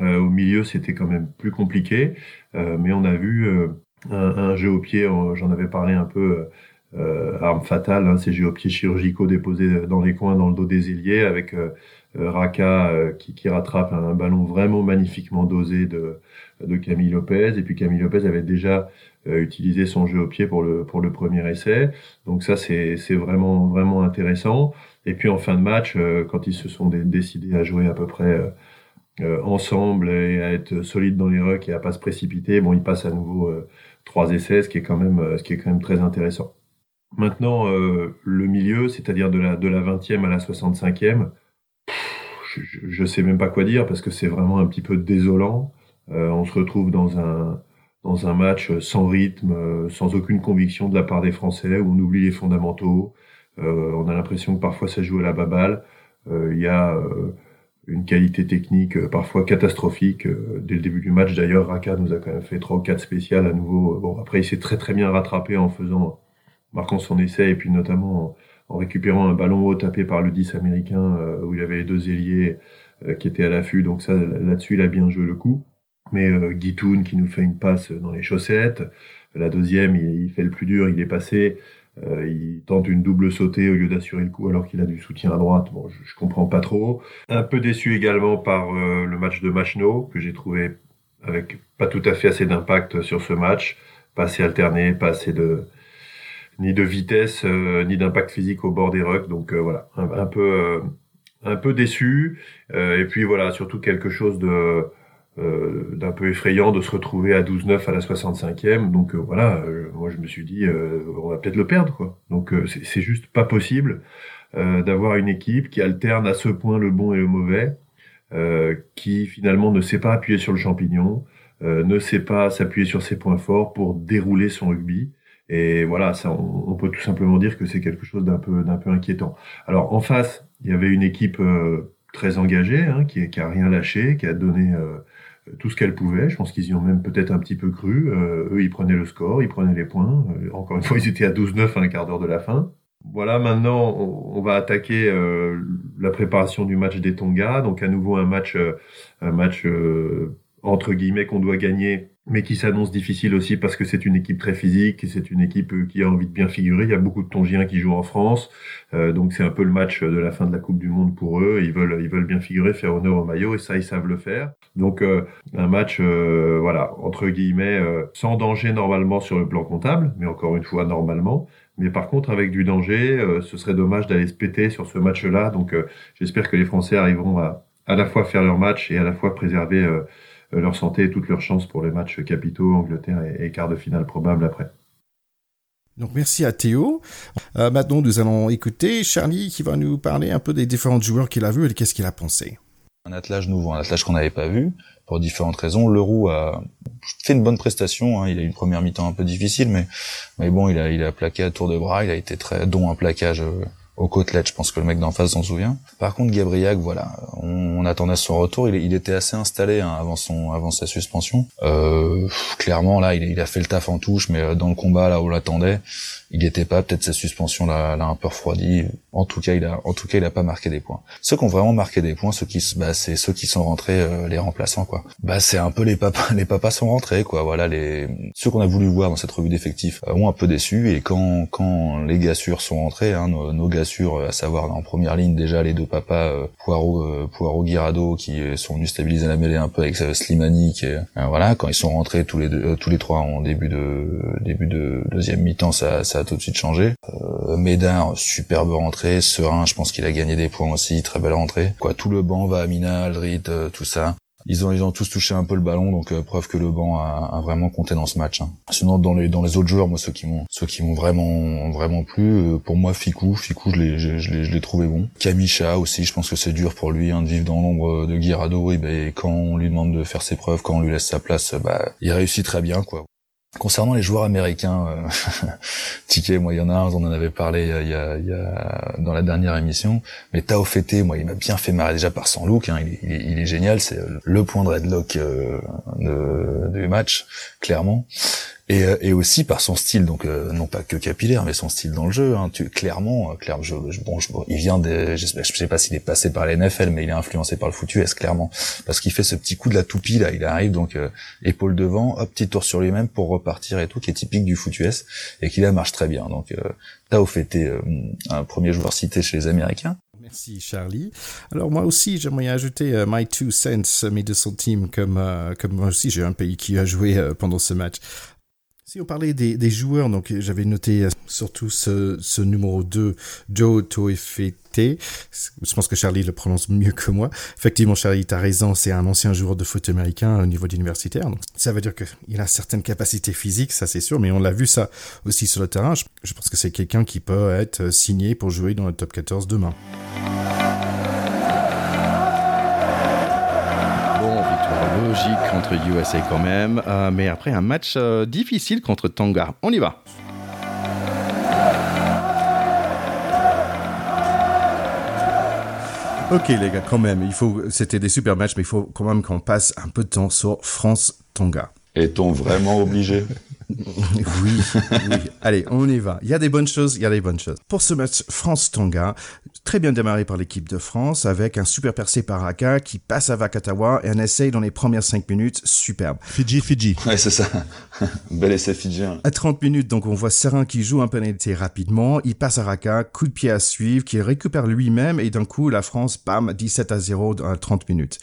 Euh, au milieu, c'était quand même plus compliqué, euh, mais on a vu euh, un, un, jeu au pied, j'en avais parlé un peu, arme fatale, hein, ces jeux au pied chirurgicaux déposés dans les coins, dans le dos des ailiers, avec Raka qui, qui, rattrape un, ballon vraiment magnifiquement dosé de, de Camille Lopez, et puis Camille Lopez avait déjà utilisé son jeu au pied pour le pour le premier essai. Donc ça c'est vraiment vraiment intéressant. Et puis en fin de match, quand ils se sont décidés à jouer à peu près euh, ensemble et à être solide dans les rucks et à pas se précipiter, bon, il passe à nouveau euh, trois essais, ce qui est quand même, euh, ce qui est quand même très intéressant. Maintenant, le milieu, c'est-à-dire de la de la 20e à la 65e, je, je sais même pas quoi dire parce que c'est vraiment un petit peu désolant. on se retrouve dans un dans un match sans rythme, sans aucune conviction de la part des Français, où on oublie les fondamentaux. on a l'impression que parfois ça joue à la baballe. Il y a une qualité technique euh, parfois catastrophique. Euh, dès le début du match, d'ailleurs, Raka nous a quand même fait trois ou quatre spéciales à nouveau. Bon, après, il s'est très très bien rattrapé en faisant, marquant son essai et puis notamment en, récupérant un ballon haut tapé par le 10 américain euh, où il avait les deux ailiers qui étaient à l'affût. Donc ça, là-dessus, il a bien joué le coup. Mais euh, Guitoun qui nous fait une passe dans les chaussettes. La deuxième, il, il fait le plus dur, il est passé. Il tente une double sautée au lieu d'assurer le coup alors qu'il a du soutien à droite. Bon, je, je comprends pas trop. Un peu déçu également par le match de Machno que j'ai trouvé avec pas tout à fait assez d'impact sur ce match, pas assez alterné, pas assez de ni de vitesse ni d'impact physique au bord des rucks. Donc voilà, un, peu un peu déçu. et puis voilà, surtout quelque chose de euh, d'un peu effrayant de se retrouver à 12-9 à la 65e. Donc euh, voilà, euh, moi je me suis dit, on va peut-être le perdre. quoi. Donc c'est juste pas possible d'avoir une équipe qui alterne à ce point le bon et le mauvais, qui finalement ne sait pas appuyer sur le champignon, ne sait pas s'appuyer sur ses points forts pour dérouler son rugby. Et voilà, ça, on, peut tout simplement dire que c'est quelque chose d'un peu, d'un peu inquiétant. Alors en face, il y avait une équipe très engagée, hein, qui, qui a rien lâché, qui a donné tout ce qu'elle pouvait. Je pense qu'ils y ont même peut-être un petit peu cru. Euh, eux, ils prenaient le score, ils prenaient les points. Euh, encore une fois, ils étaient à 12-9 à un quart d'heure de la fin. Voilà, maintenant, on, va attaquer euh, la préparation du match des Tonga. Donc, à nouveau, un match, un match entre guillemets qu'on doit gagner mais qui s'annonce difficile aussi parce que c'est une équipe très physique c'est une équipe euh, qui a envie de bien figurer. Il y a beaucoup de Tongiens qui jouent en France, euh, donc c'est un peu le match de la fin de la Coupe du Monde pour eux. Ils veulent, ils veulent bien figurer, faire honneur au maillot et ça ils savent le faire. Donc euh, un match, voilà, entre guillemets, sans danger normalement sur le plan comptable, mais encore une fois normalement. Mais par contre, avec du danger, ce serait dommage d'aller se péter sur ce match-là. Donc j'espère que les Français arriveront à à la fois faire leur match et à la fois préserver euh, leur santé et toutes leurs chances pour les matchs capitaux, Angleterre et, quart de finale probable après. Donc merci à Théo. Euh, maintenant, nous allons écouter Charlie qui va nous parler un peu des différents joueurs qu'il a vus et qu'est-ce qu'il a pensé. Un attelage nouveau, un attelage qu'on n'avait pas vu pour différentes raisons. Leroux a fait une bonne prestation. Hein. Il a eu une première mi-temps un peu difficile, mais mais bon, il a il a plaqué à tour de bras. Il a été très dont un plaquage euh, aux côtelettes. Je pense que le mec d'en face s'en souvient. Par contre, Gabriac, voilà, on, attendait son retour. Il, il, était assez installé hein, avant son, avant sa suspension. Euh, clairement, là, il, il, a fait le taf en touche, mais euh, dans le combat, là où on l'attendait, il n'était pas. Peut-être sa suspension l'a, un peu refroidi. En tout cas, il a, en tout cas, il a pas marqué des points. Ceux qui ont vraiment marqué des points, ceux qui, bah, c'est ceux qui sont rentrés, euh, les remplaçants, quoi. Bah, c'est un peu les papas, les papas sont rentrés, quoi. Voilà, les ceux qu'on a voulu voir dans cette revue d'effectifs euh, ont un peu déçu. Et quand, quand les gars sûrs sont rentrés, hein, nos, nos gars sûrs, à savoir en première ligne déjà les deux papas euh, Poirot, euh, Poirot, Guirado, qui sont venus stabiliser la mêlée un peu avec Slimani, qui voilà, quand ils sont rentrés tous les deux, tous les trois en début de début de deuxième mi-temps, ça, ça a tout de suite changé. Euh, Médard, superbe rentrée. Serein, je pense qu'il a gagné des points aussi. Très belle rentrée. Quoi, tout le banc va à Mina, Aldrit, euh, tout ça. Ils ont, ils ont tous touché un peu le ballon, donc euh, preuve que le banc a, vraiment compté dans ce match. Hein. Sinon, dans les dans les autres joueurs, moi ceux qui m'ont ceux qui m'ont vraiment vraiment plu, euh, pour moi Ficou, Ficou, je l'ai trouvé bon. Kamisha aussi, je pense que c'est dur pour lui hein, de vivre dans l'ombre de Guirado. Et ben quand on lui demande de faire ses preuves, quand on lui laisse sa place, bah il réussit très bien quoi. Concernant les joueurs américains, euh, Ticket, moi il y en a un, on en avait parlé y a, y a dans la dernière émission, mais Tao Fete, moi il m'a bien fait marrer déjà par son look, hein, il, est, il, il, est, génial, c'est le point de redlock euh, du match, clairement et, euh, et aussi par son style, donc euh, non pas que capillaire, mais son style dans le jeu. Hein, tu, clairement, euh, clairement, je, bon, je, il vient de, je je sais pas s'il est passé par la NFL, mais il est influencé par le foot US clairement, parce qu'il fait ce petit coup de la toupie là, il arrive donc épaule devant, hop petit tour sur lui-même pour repartir et tout, qui est typique du foot US et qui là marche très bien. Donc Tao Fete, un premier joueur cité chez les Américains. Merci Charlie. Alors moi aussi j'aimerais ajouter my two cents, mes deux centimes, comme comme moi aussi j'ai un pays qui a joué pendant ce match. Si on parlait des, des joueurs, donc j'avais noté euh, surtout ce, ce numéro 2, Joe Toefete. Je pense que Charlie le prononce mieux que moi. Effectivement, Charlie, tu as raison, c'est un ancien joueur de foot américain au niveau universitaire. Donc ça veut dire qu'il a certaines capacités physiques, ça c'est sûr, mais on l'a vu ça aussi sur le terrain. Je pense que c'est quelqu'un qui peut être signé pour jouer dans le top 14 demain. Logique contre USA quand même, euh, mais après un match euh, difficile contre Tonga. On y va. Ok les gars, quand même, il faut, c'était des super matchs, mais il faut quand même qu'on passe un peu de temps sur France-Tonga. Est-on vraiment obligé? oui, oui. Allez, on y va. Il y a des bonnes choses, il y a des bonnes choses. Pour ce match France-Tonga, très bien démarré par l'équipe de France avec un super percé par Raka qui passe à Vakatawa et un essai dans les premières 5 minutes superbe. Fidji, Fidji. Ouais, c'est ça. Bel essai fidjien. À 30 minutes, donc on voit Serin qui joue un pénalité rapidement, il passe à Raka, coup de pied à suivre, qui récupère lui-même et d'un coup la France, bam, 17 à 0 dans 30 minutes.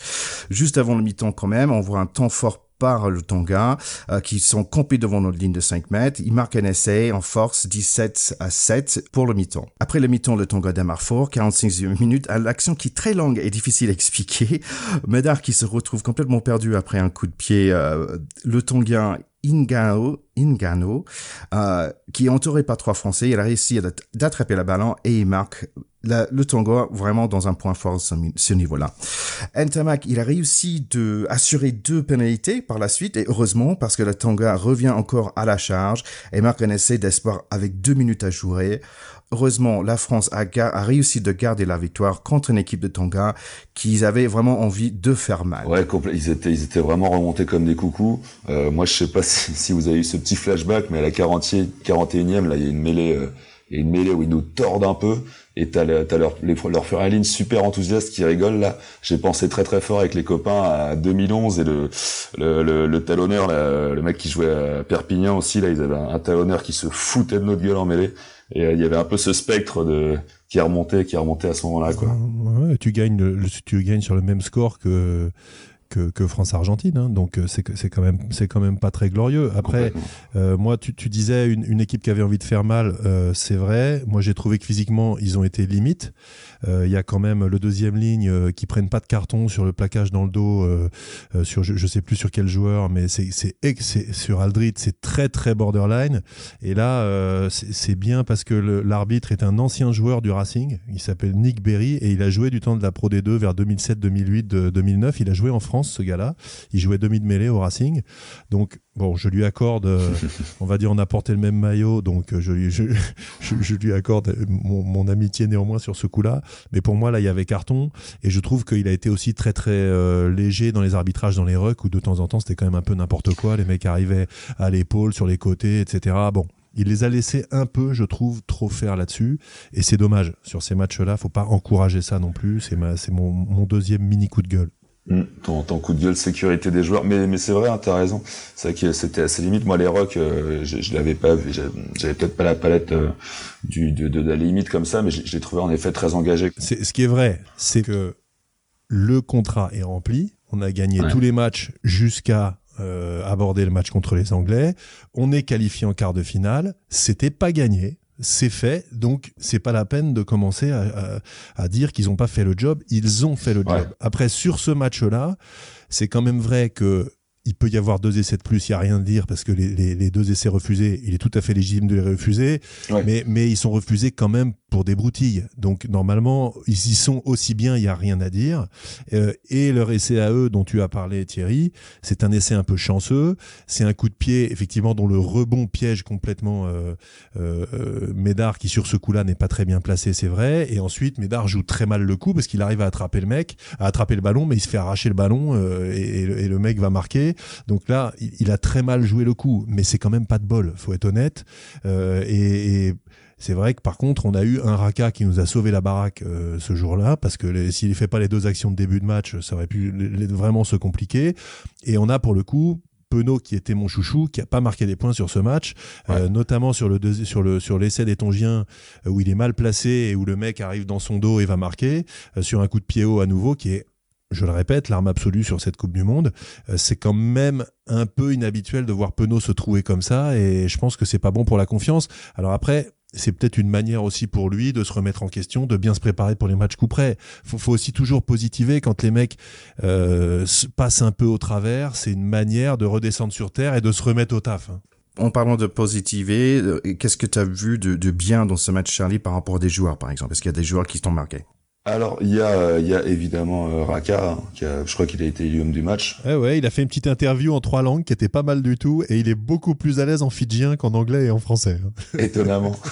Juste avant le mi-temps quand même, on voit un temps fort par le Tonga, euh, qui sont campés devant notre ligne de 5 mètres. Ils marquent un essai en force 17 à 7 pour le mi-temps. Après le mi-temps, le Tonga démarre fort, 45 minutes, à l'action qui est très longue et difficile à expliquer. Medard qui se retrouve complètement perdu après un coup de pied. Euh, le Tonga Ingano, Ingano euh, qui est entouré par trois Français. Il a réussi d'attraper la ballon et il marque le Tonga vraiment dans un point fort ce, ce niveau-là. Ntamak, il a réussi de assurer deux pénalités par la suite et heureusement parce que le Tonga revient encore à la charge et marque un essai d'espoir avec deux minutes à jouer. Heureusement, la France a, a, réussi de garder la victoire contre une équipe de Tonga qu'ils avaient vraiment envie de faire mal. Ouais, ils étaient, ils étaient vraiment remontés comme des coucous. Euh, moi, je sais pas si, si, vous avez eu ce petit flashback, mais à la 40 41e, là, il y a une mêlée, euh, y a une mêlée où ils nous tordent un peu. Et t'as, t'as leur, les, leur super enthousiaste qui rigole là. J'ai pensé très très fort avec les copains à 2011 et le le, le, le talonneur, là, le mec qui jouait à Perpignan aussi là, ils avaient un, talonneur qui se foutait de notre gueule en mêlée. Et euh, il y avait un peu ce spectre de qui remontait, qui remontait à ce moment-là quoi. Tu gagnes, tu gagnes sur le même score que que, France-Argentine. Hein. donc euh, c'est quand même c'est quand même pas très glorieux. Après, euh, moi tu, tu disais une, une, équipe qui avait envie de faire mal, euh, c'est vrai. Moi j'ai trouvé que physiquement ils ont été limites. Il y a quand même le deuxième ligne qui prennent pas de carton sur le plaquage dans le dos. sur je, je, sais plus sur quel joueur, mais c'est c'est sur Aldrit c'est très très borderline. Et là c'est bien parce que l'arbitre est un ancien joueur du Racing. Il s'appelle Nick Berry et il a joué du temps de la Pro D2 vers 2007, 2008, 2009. Il a joué en France ce gars-là. Il jouait demi de mêlée au Racing. Donc, bon, je lui accorde, euh, on va dire, on a porté le même maillot, donc je lui, je, je, lui accorde mon, amitié néanmoins sur ce coup-là. Mais pour moi, là, il y avait carton. Et je trouve qu'il a été aussi très, très euh, léger dans les arbitrages, dans les rucks, où de temps en temps, c'était quand même un peu n'importe quoi. Les mecs arrivaient à l'épaule, sur les côtés, etc. Bon, il les a laissés un peu, je trouve, trop faire là-dessus. Et c'est dommage. Sur ces matchs-là, faut pas encourager ça non plus. C'est c'est mon, mon deuxième mini coup de gueule. Mmh, ton, ton, coup de gueule, sécurité des joueurs. Mais, mais c'est vrai, hein, t'as raison. C'est vrai que c'était assez limite. Moi, les rocks, euh, je, je l'avais pas vu. J'avais peut-être pas la palette euh, du, de, de, la limite comme ça, mais je, l'ai trouvé en effet très engagé. Ce qui est vrai, c'est que le contrat est rempli. On a gagné tous les matchs jusqu'à euh, aborder le match contre les Anglais. On est qualifié en quart de finale. C'était pas gagné c'est fait, donc c'est pas la peine de commencer à, à, dire qu'ils ont pas fait le job. Ils ont fait le job. Après, sur ce match-là, c'est quand même vrai que il peut y avoir deux essais de plus, il n'y a rien à dire parce que les, les, deux essais refusés, il est tout à fait légitime de les refuser, mais, mais ils sont refusés quand même pour des broutilles. Donc normalement, ils y sont aussi bien, il n'y a rien à dire. Euh, et leur essai à eux dont tu as parlé Thierry, c'est un essai un peu chanceux. C'est un coup de pied effectivement dont le rebond piège complètement euh, euh, Médard qui sur ce coup-là n'est pas très bien placé, c'est vrai. Et ensuite Médard joue très mal le coup parce qu'il arrive à attraper le mec, à attraper le ballon, mais il se fait arracher le ballon euh, et, et, le mec va marquer. Donc là, il, il, a très mal joué le coup, mais c'est quand même pas de bol, faut être honnête. Euh, et, et c'est vrai que par contre, on a eu un Raka qui nous a sauvé la baraque euh, ce jour-là, parce que s'il ne fait pas les deux actions de début de match, ça aurait pu vraiment se compliquer. Et on a pour le coup Penaud qui était mon chouchou, qui a pas marqué des points sur ce match, euh, notamment sur le sur le sur l'essai des Tongiens euh, où il est mal placé et où le mec arrive dans son dos et va marquer sur un coup de pied haut à nouveau qui est je le répète, l'arme absolue sur cette Coupe du Monde. c'est quand même un peu inhabituel de voir Penaud se trouver comme ça et je pense que c'est pas bon pour la confiance. Alors après, c'est peut-être une manière aussi pour lui de se remettre en question, de bien se préparer pour les matchs coup près. Faut, faut aussi toujours positiver quand les mecs euh, passent un peu au travers. C'est une manière de redescendre sur terre et de se remettre au taf. Hein. En parlant de positiver, euh, qu'est-ce que tu as vu de, bien dans ce match, Charlie, par rapport à des joueurs, par exemple? Est-ce qu'il y a des joueurs qui t'ont marqué alors il y a il y a évidemment euh, Raka, hein, qui a, je crois qu'il a été l'homme du match. Ouais ouais, il a fait une petite interview en trois langues qui était pas mal du tout et il est beaucoup plus à l'aise en fidjien qu'en anglais et en français. Étonnamment.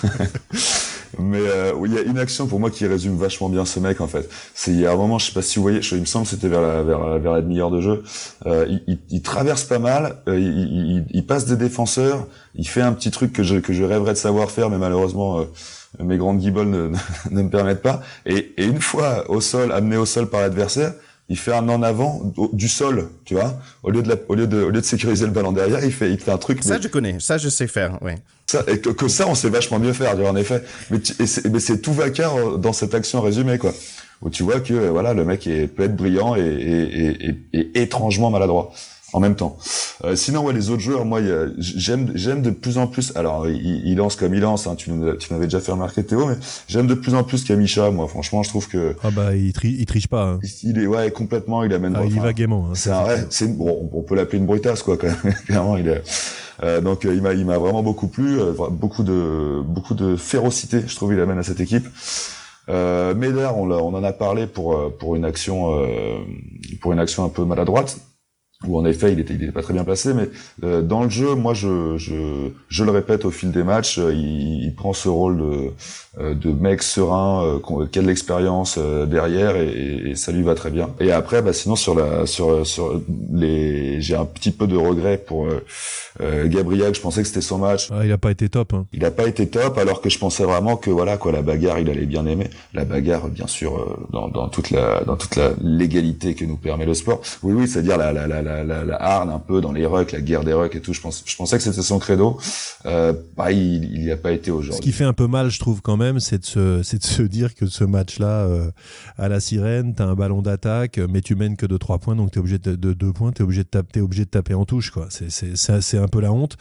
Mais euh, il y a une action pour moi qui résume vachement bien ce mec en fait. C'est il y a un moment, je sais pas si vous voyez, je, il me semble que c'était vers la vers, vers la demi-heure de jeu. Euh, il, il, il, traverse pas mal, euh, il, il, passe des défenseurs, il fait un petit truc que je que je rêverais de savoir faire, mais malheureusement euh, mes grandes guibolles ne, ne, me permettent pas. Et, et une fois au sol, amené au sol par l'adversaire, il fait un en avant du sol, tu vois, au lieu de la, au lieu de au lieu de sécuriser le ballon derrière, il fait il fait un truc. Ça je connais, ça je sais faire, oui. Ça, et que, que, ça on sait vachement mieux faire, en effet. Mais mais c'est tout vacarme euh, dans cette action résumée quoi, où tu vois que voilà le mec est, peut être brillant et, et, et, et étrangement maladroit en même temps. Euh, sinon, ouais, les autres joueurs, moi, j'aime, j'aime de plus en plus. Alors, il, il lance comme il lance. Hein, tu, tu m'avais déjà fait remarquer Théo, mais j'aime de plus en plus Kamisha. Moi, franchement, je trouve que. Ah bah, il, il triche pas. Hein. Il est ouais complètement. Il amène. Ah, il va gaiement. Hein, c'est un ouais, c'est bon, on peut l'appeler une brutasse quoi. Quand même. Clairement, il est. Euh, donc, euh, il m'a, il m'a vraiment beaucoup plu. Euh, beaucoup de, beaucoup de férocité. Je trouve il amène à cette équipe. Euh, Meder, on, on en a parlé pour pour une action, pour une action un peu maladroite où en effet il était, il était pas très bien placé, mais euh, dans le jeu, moi je, je, je le répète au fil des matchs, euh, il, il, prend ce rôle de, euh, de mec serein, qui a de l'expérience derrière et, et, ça lui va très bien. Et après, bah, sinon sur la sur sur les, j'ai un petit peu de regret pour Gabriel, je pensais que c'était son match. Ah, il a pas été top. Hein. Il a pas été top, alors que je pensais vraiment que voilà quoi, la bagarre, il allait bien aimer. La bagarre, bien sûr, dans, dans toute la dans toute la légalité que nous permet le sport. Oui, oui, c'est-à-dire la, la, la la, la, harne un peu dans les rucks, la guerre des rucks et tout. Je, pense, je pensais que c'était son credo. Euh, bah, il n'y a pas été aujourd'hui. Ce qui fait un peu mal, je trouve quand même, c'est de se, c'est de se dire que ce match-là, euh, à la sirène, t'as un ballon d'attaque, mais tu mènes que de 3 points, donc t'es obligé de, de 2 points, t'es obligé de taper, obligé de taper en touche, quoi. C'est, c'est, c'est, un peu la honte.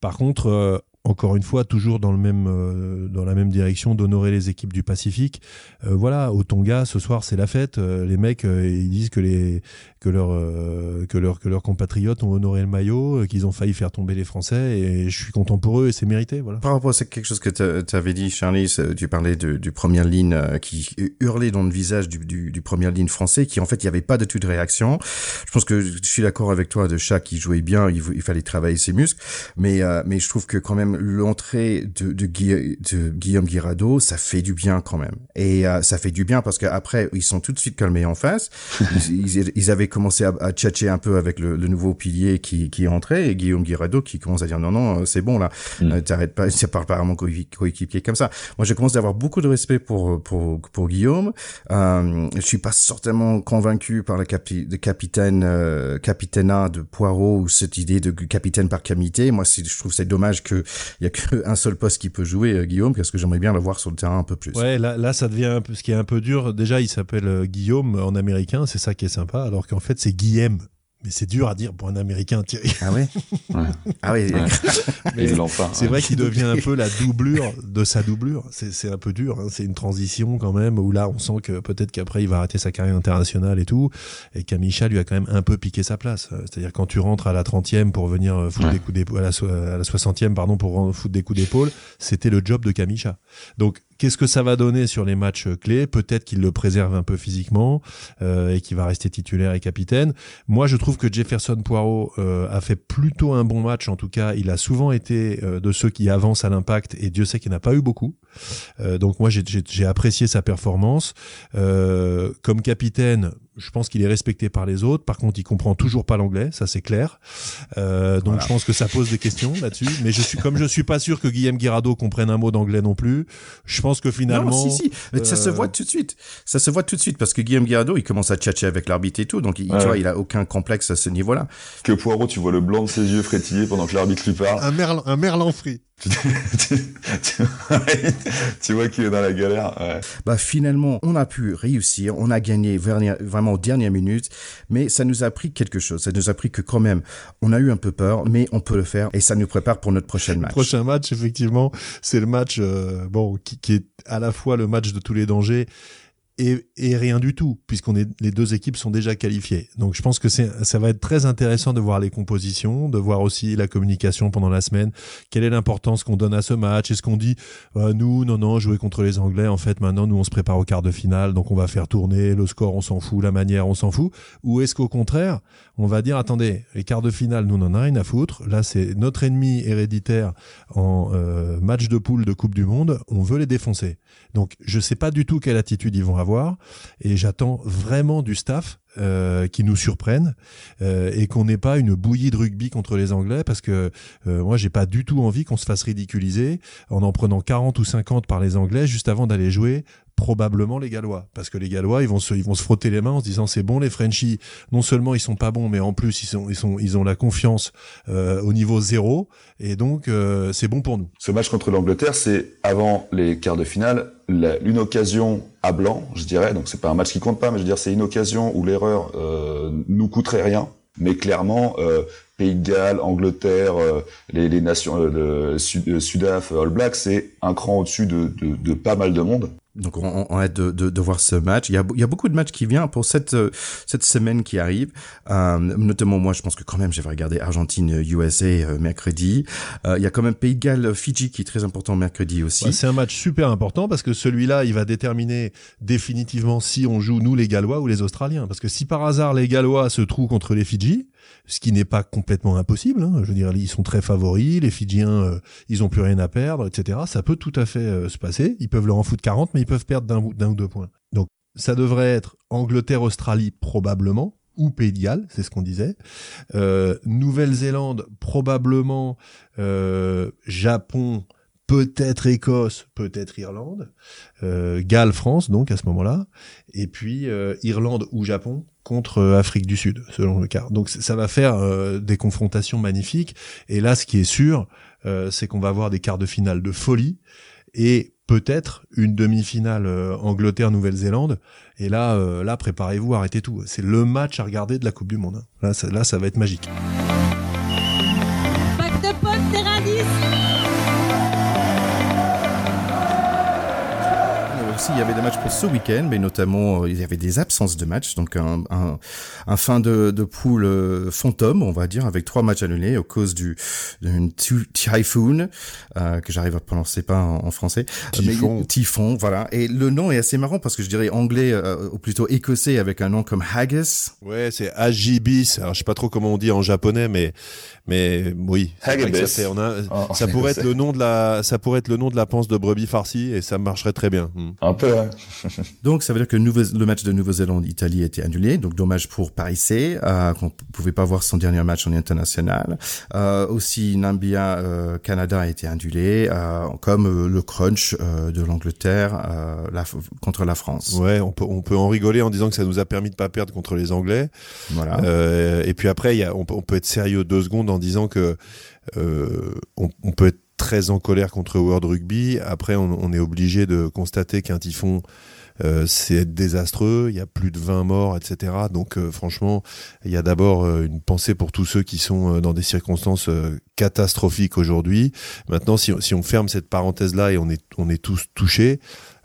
Par contre, euh, encore une fois, toujours dans le même, euh, dans la même direction d'honorer les équipes du Pacifique. Euh, voilà, au Tonga, ce soir, c'est la fête. Euh, les mecs, ils disent que les, que leurs, que leurs, que leurs compatriotes ont honoré le maillot, qu'ils ont failli faire tomber les Français, et je suis content pour eux, et c'est mérité, voilà. Par rapport à quelque chose que tu avais dit, Charlie, tu parlais de, du première ligne qui hurlait dans le visage du, du, du première ligne français, qui en fait, il n'y avait pas de toute réaction. Je pense que je suis d'accord avec toi de chat qui jouait bien, il, il fallait travailler ses muscles, mais, mais je trouve que quand même, l'entrée de, de, de, Guillaume Guirado, ça fait du bien quand même. Et euh, ça fait du bien parce qu'après, ils sont tout de suite calmés en face. ils, ils, avaient commencé à, à tchatcher un peu avec le, le, nouveau pilier qui, qui est entré et Guillaume Guirado qui commence à dire non, non, c'est bon là, mm. euh, t'arrêtes pas, ça parle pas à mon coéquipier comme ça. Moi, je commence à avoir beaucoup de respect pour, pour, pour Guillaume. Euh, je suis pas certainement convaincu par le capi, de capitaine, euh, capitaine de Poirot ou cette idée de capitaine par camité. Moi, je trouve c'est dommage que il y a qu'un seul poste qui peut jouer, euh, Guillaume, parce que j'aimerais bien le voir sur le terrain un peu plus. Ouais, là, là ça devient un peu, ce qui est un peu dur. Déjà, il s'appelle euh, Guillaume en américain, c'est ça qui est sympa, alors qu'en fait, c'est Guillaume. Mais c'est dur à dire pour un Américain, Thierry. Ah oui Ah oui. c'est vrai qu'il devient un peu la doublure de sa doublure. C'est un peu dur. Hein. C'est une transition quand même où là, on sent que peut-être qu'après, il va arrêter sa carrière internationale et tout. Et Kamisha lui a quand même un peu piqué sa place. C'est-à-dire quand tu rentres à la 30e pour venir euh, foutre des coups d'épaule, à la, à la 60e, pardon, pour foutre des coups d'épaule, c'était le job de Kamisha. Donc, Qu'est-ce que ça va donner sur les matchs clés? Peut-être qu'il le préserve un peu physiquement euh, et qu'il va rester titulaire et capitaine. Moi, je trouve que Jefferson Poirot euh, a fait plutôt un bon match. En tout cas, il a souvent été euh, de ceux qui avancent à l'impact et Dieu sait qu'il n'a pas eu beaucoup. Euh, donc moi, j'ai apprécié sa performance. Euh, comme capitaine, je pense qu'il est respecté par les autres. Par contre, il comprend toujours pas l'anglais, ça c'est clair. Euh, donc je pense que ça pose des questions là-dessus. Mais je suis comme je suis pas sûr que Guillaume Guirado comprenne un mot d'anglais non plus. Je pense que finalement, non, si si, mais ça se voit tout de suite. Ça se voit tout de suite parce que Guillaume Guirado, il commence à tchatcher avec l'arbitre et tout, donc il, tu vois, il a aucun complexe à ce niveau-là. Que Poirot, tu vois le blanc de ses yeux frétiller pendant que l'arbitre lui parle. Un merlan, un merlan frit. tu, vois qu'il est dans la galère. Ouais. Bah finalement, on a pu réussir, on a gagné vraiment aux dernières minutes, mais ça nous a pris quelque chose. Ça nous a pris que quand même, on a eu un peu peur, mais on peut le faire et ça nous prépare pour notre prochain match. Prochain match, effectivement, c'est le match euh, bon qui, est à la fois le match de tous les dangers et, et, rien du tout, puisqu'on est les deux équipes sont déjà qualifiées. Donc je pense que ça va être très intéressant de voir les compositions, de voir aussi la communication pendant la semaine. Quelle est l'importance qu'on donne à ce match? Est-ce qu'on dit euh, nous non non jouer contre les Anglais en fait maintenant nous on se prépare au quart de finale donc on va faire tourner le score on s'en fout la manière on s'en fout ou est-ce qu'au contraire on va dire attendez les quarts de finale nous on en a rien à foutre. Là c'est notre ennemi héréditaire en euh, match de poule de Coupe du Monde. On veut les défoncer. Donc je sais pas du tout quelle attitude ils vont avoir. Et j'attends vraiment du staff euh, qui nous surprenne euh, et qu'on n'ait pas une bouillie de rugby contre les Anglais parce que euh, moi j'ai pas du tout envie qu'on se fasse ridiculiser en en prenant 40 ou 50 par les Anglais juste avant d'aller jouer probablement les Gallois. Parce que les Gallois ils vont se ils vont se frotter les mains en se disant c'est bon les Frenchies. Non seulement ils sont pas bons mais en plus ils sont ils sont ils ont la confiance euh, au niveau zéro. Et donc euh, c'est bon pour nous. Ce match contre l'Angleterre c'est avant les quarts de finale une occasion à blanc je dirais. Donc c'est pas un match qui compte pas mais je veux dire c'est une occasion où l'erreur euh, nous coûterait rien. Mais clairement euh, Pays de Galles, Angleterre, euh, les, les, nations, euh, le Sud, Sudaf, All Black, c'est un cran au-dessus de, de, de, pas mal de monde. Donc on, on a hâte de, de, de, voir ce match. Il y, a, il y a beaucoup de matchs qui viennent pour cette euh, cette semaine qui arrive. Euh, notamment moi, je pense que quand même, je vais regarder Argentine USA euh, mercredi. Euh, il y a quand même Pays de Galles Fidji qui est très important mercredi aussi. Ouais, c'est un match super important parce que celui-là, il va déterminer définitivement si on joue nous les Gallois ou les Australiens. Parce que si par hasard les Gallois se trouvent contre les Fidji, ce qui n'est pas complètement impossible. Hein. Je veux dire, ils sont très favoris, les Fidjiens, euh, ils ont plus rien à perdre, etc. Ça peut tout à fait euh, se passer. Ils peuvent leur en foutre 40, mais ils peuvent perdre d'un ou deux points. Donc, ça devrait être Angleterre-Australie probablement, ou Pays de Galles, c'est ce qu'on disait. Euh, Nouvelle-Zélande probablement, euh, Japon, peut-être Écosse, peut-être Irlande, euh, Galles, France donc à ce moment-là, et puis Irlande ou Japon contre euh, Afrique du Sud, selon le cas. Donc ça va faire euh, des confrontations magnifiques. Et là, ce qui est sûr, euh, c'est qu'on va avoir des quarts de finale de folie et peut-être une demi-finale euh, Angleterre-Nouvelle-Zélande. Et là, euh, là, préparez-vous, arrêtez tout. C'est le match à regarder de la Coupe du Monde. Hein. Là, ça, là, ça va être magique. Aussi, il y avait des matchs pour ce week-end, mais notamment euh, il y avait des absences de matchs, donc un, un, un fin de, de poule euh, fantôme, on va dire, avec trois matchs annulés à cause du d'une typhoon euh, que j'arrive à prononcer pas en, en français. Typhon. Mais, typhon, voilà. Et le nom est assez marrant parce que je dirais anglais euh, ou plutôt écossais avec un nom comme haggis. Ouais, c'est agibis. Alors je sais pas trop comment on dit en japonais, mais mais oui. Haggis. Ça, on a, Oh, ça pourrait être le nom de la ça pourrait être le nom de la panse de brebis farcie et ça marcherait très bien. Hmm. Un peu, hein. Donc ça veut dire que le match de Nouvelle-Zélande-Italie a été annulé, donc dommage pour Paris C, euh, qu'on pouvait pas voir son dernier match en international. Euh, aussi Nambia-Canada a été annulé, euh, comme euh, le crunch euh, de l'Angleterre euh, la, contre la France. Ouais, on peut on peut en rigoler en disant que ça nous a permis de pas perdre contre les Anglais. Voilà. Euh, et puis après, il y a, on, peut- on peut être sérieux deux secondes en disant que euh, on, on peut être très en colère contre World Rugby. Après, on, est obligé de constater qu'un typhon, euh, c'est désastreux. Il y a plus de 20 morts, etc. Donc, euh, franchement, il y a d'abord euh, une pensée pour tous ceux qui sont euh, dans des circonstances catastrophiques aujourd'hui. Maintenant, si, on- si on ferme cette parenthèse-là et on est, on est tous touchés,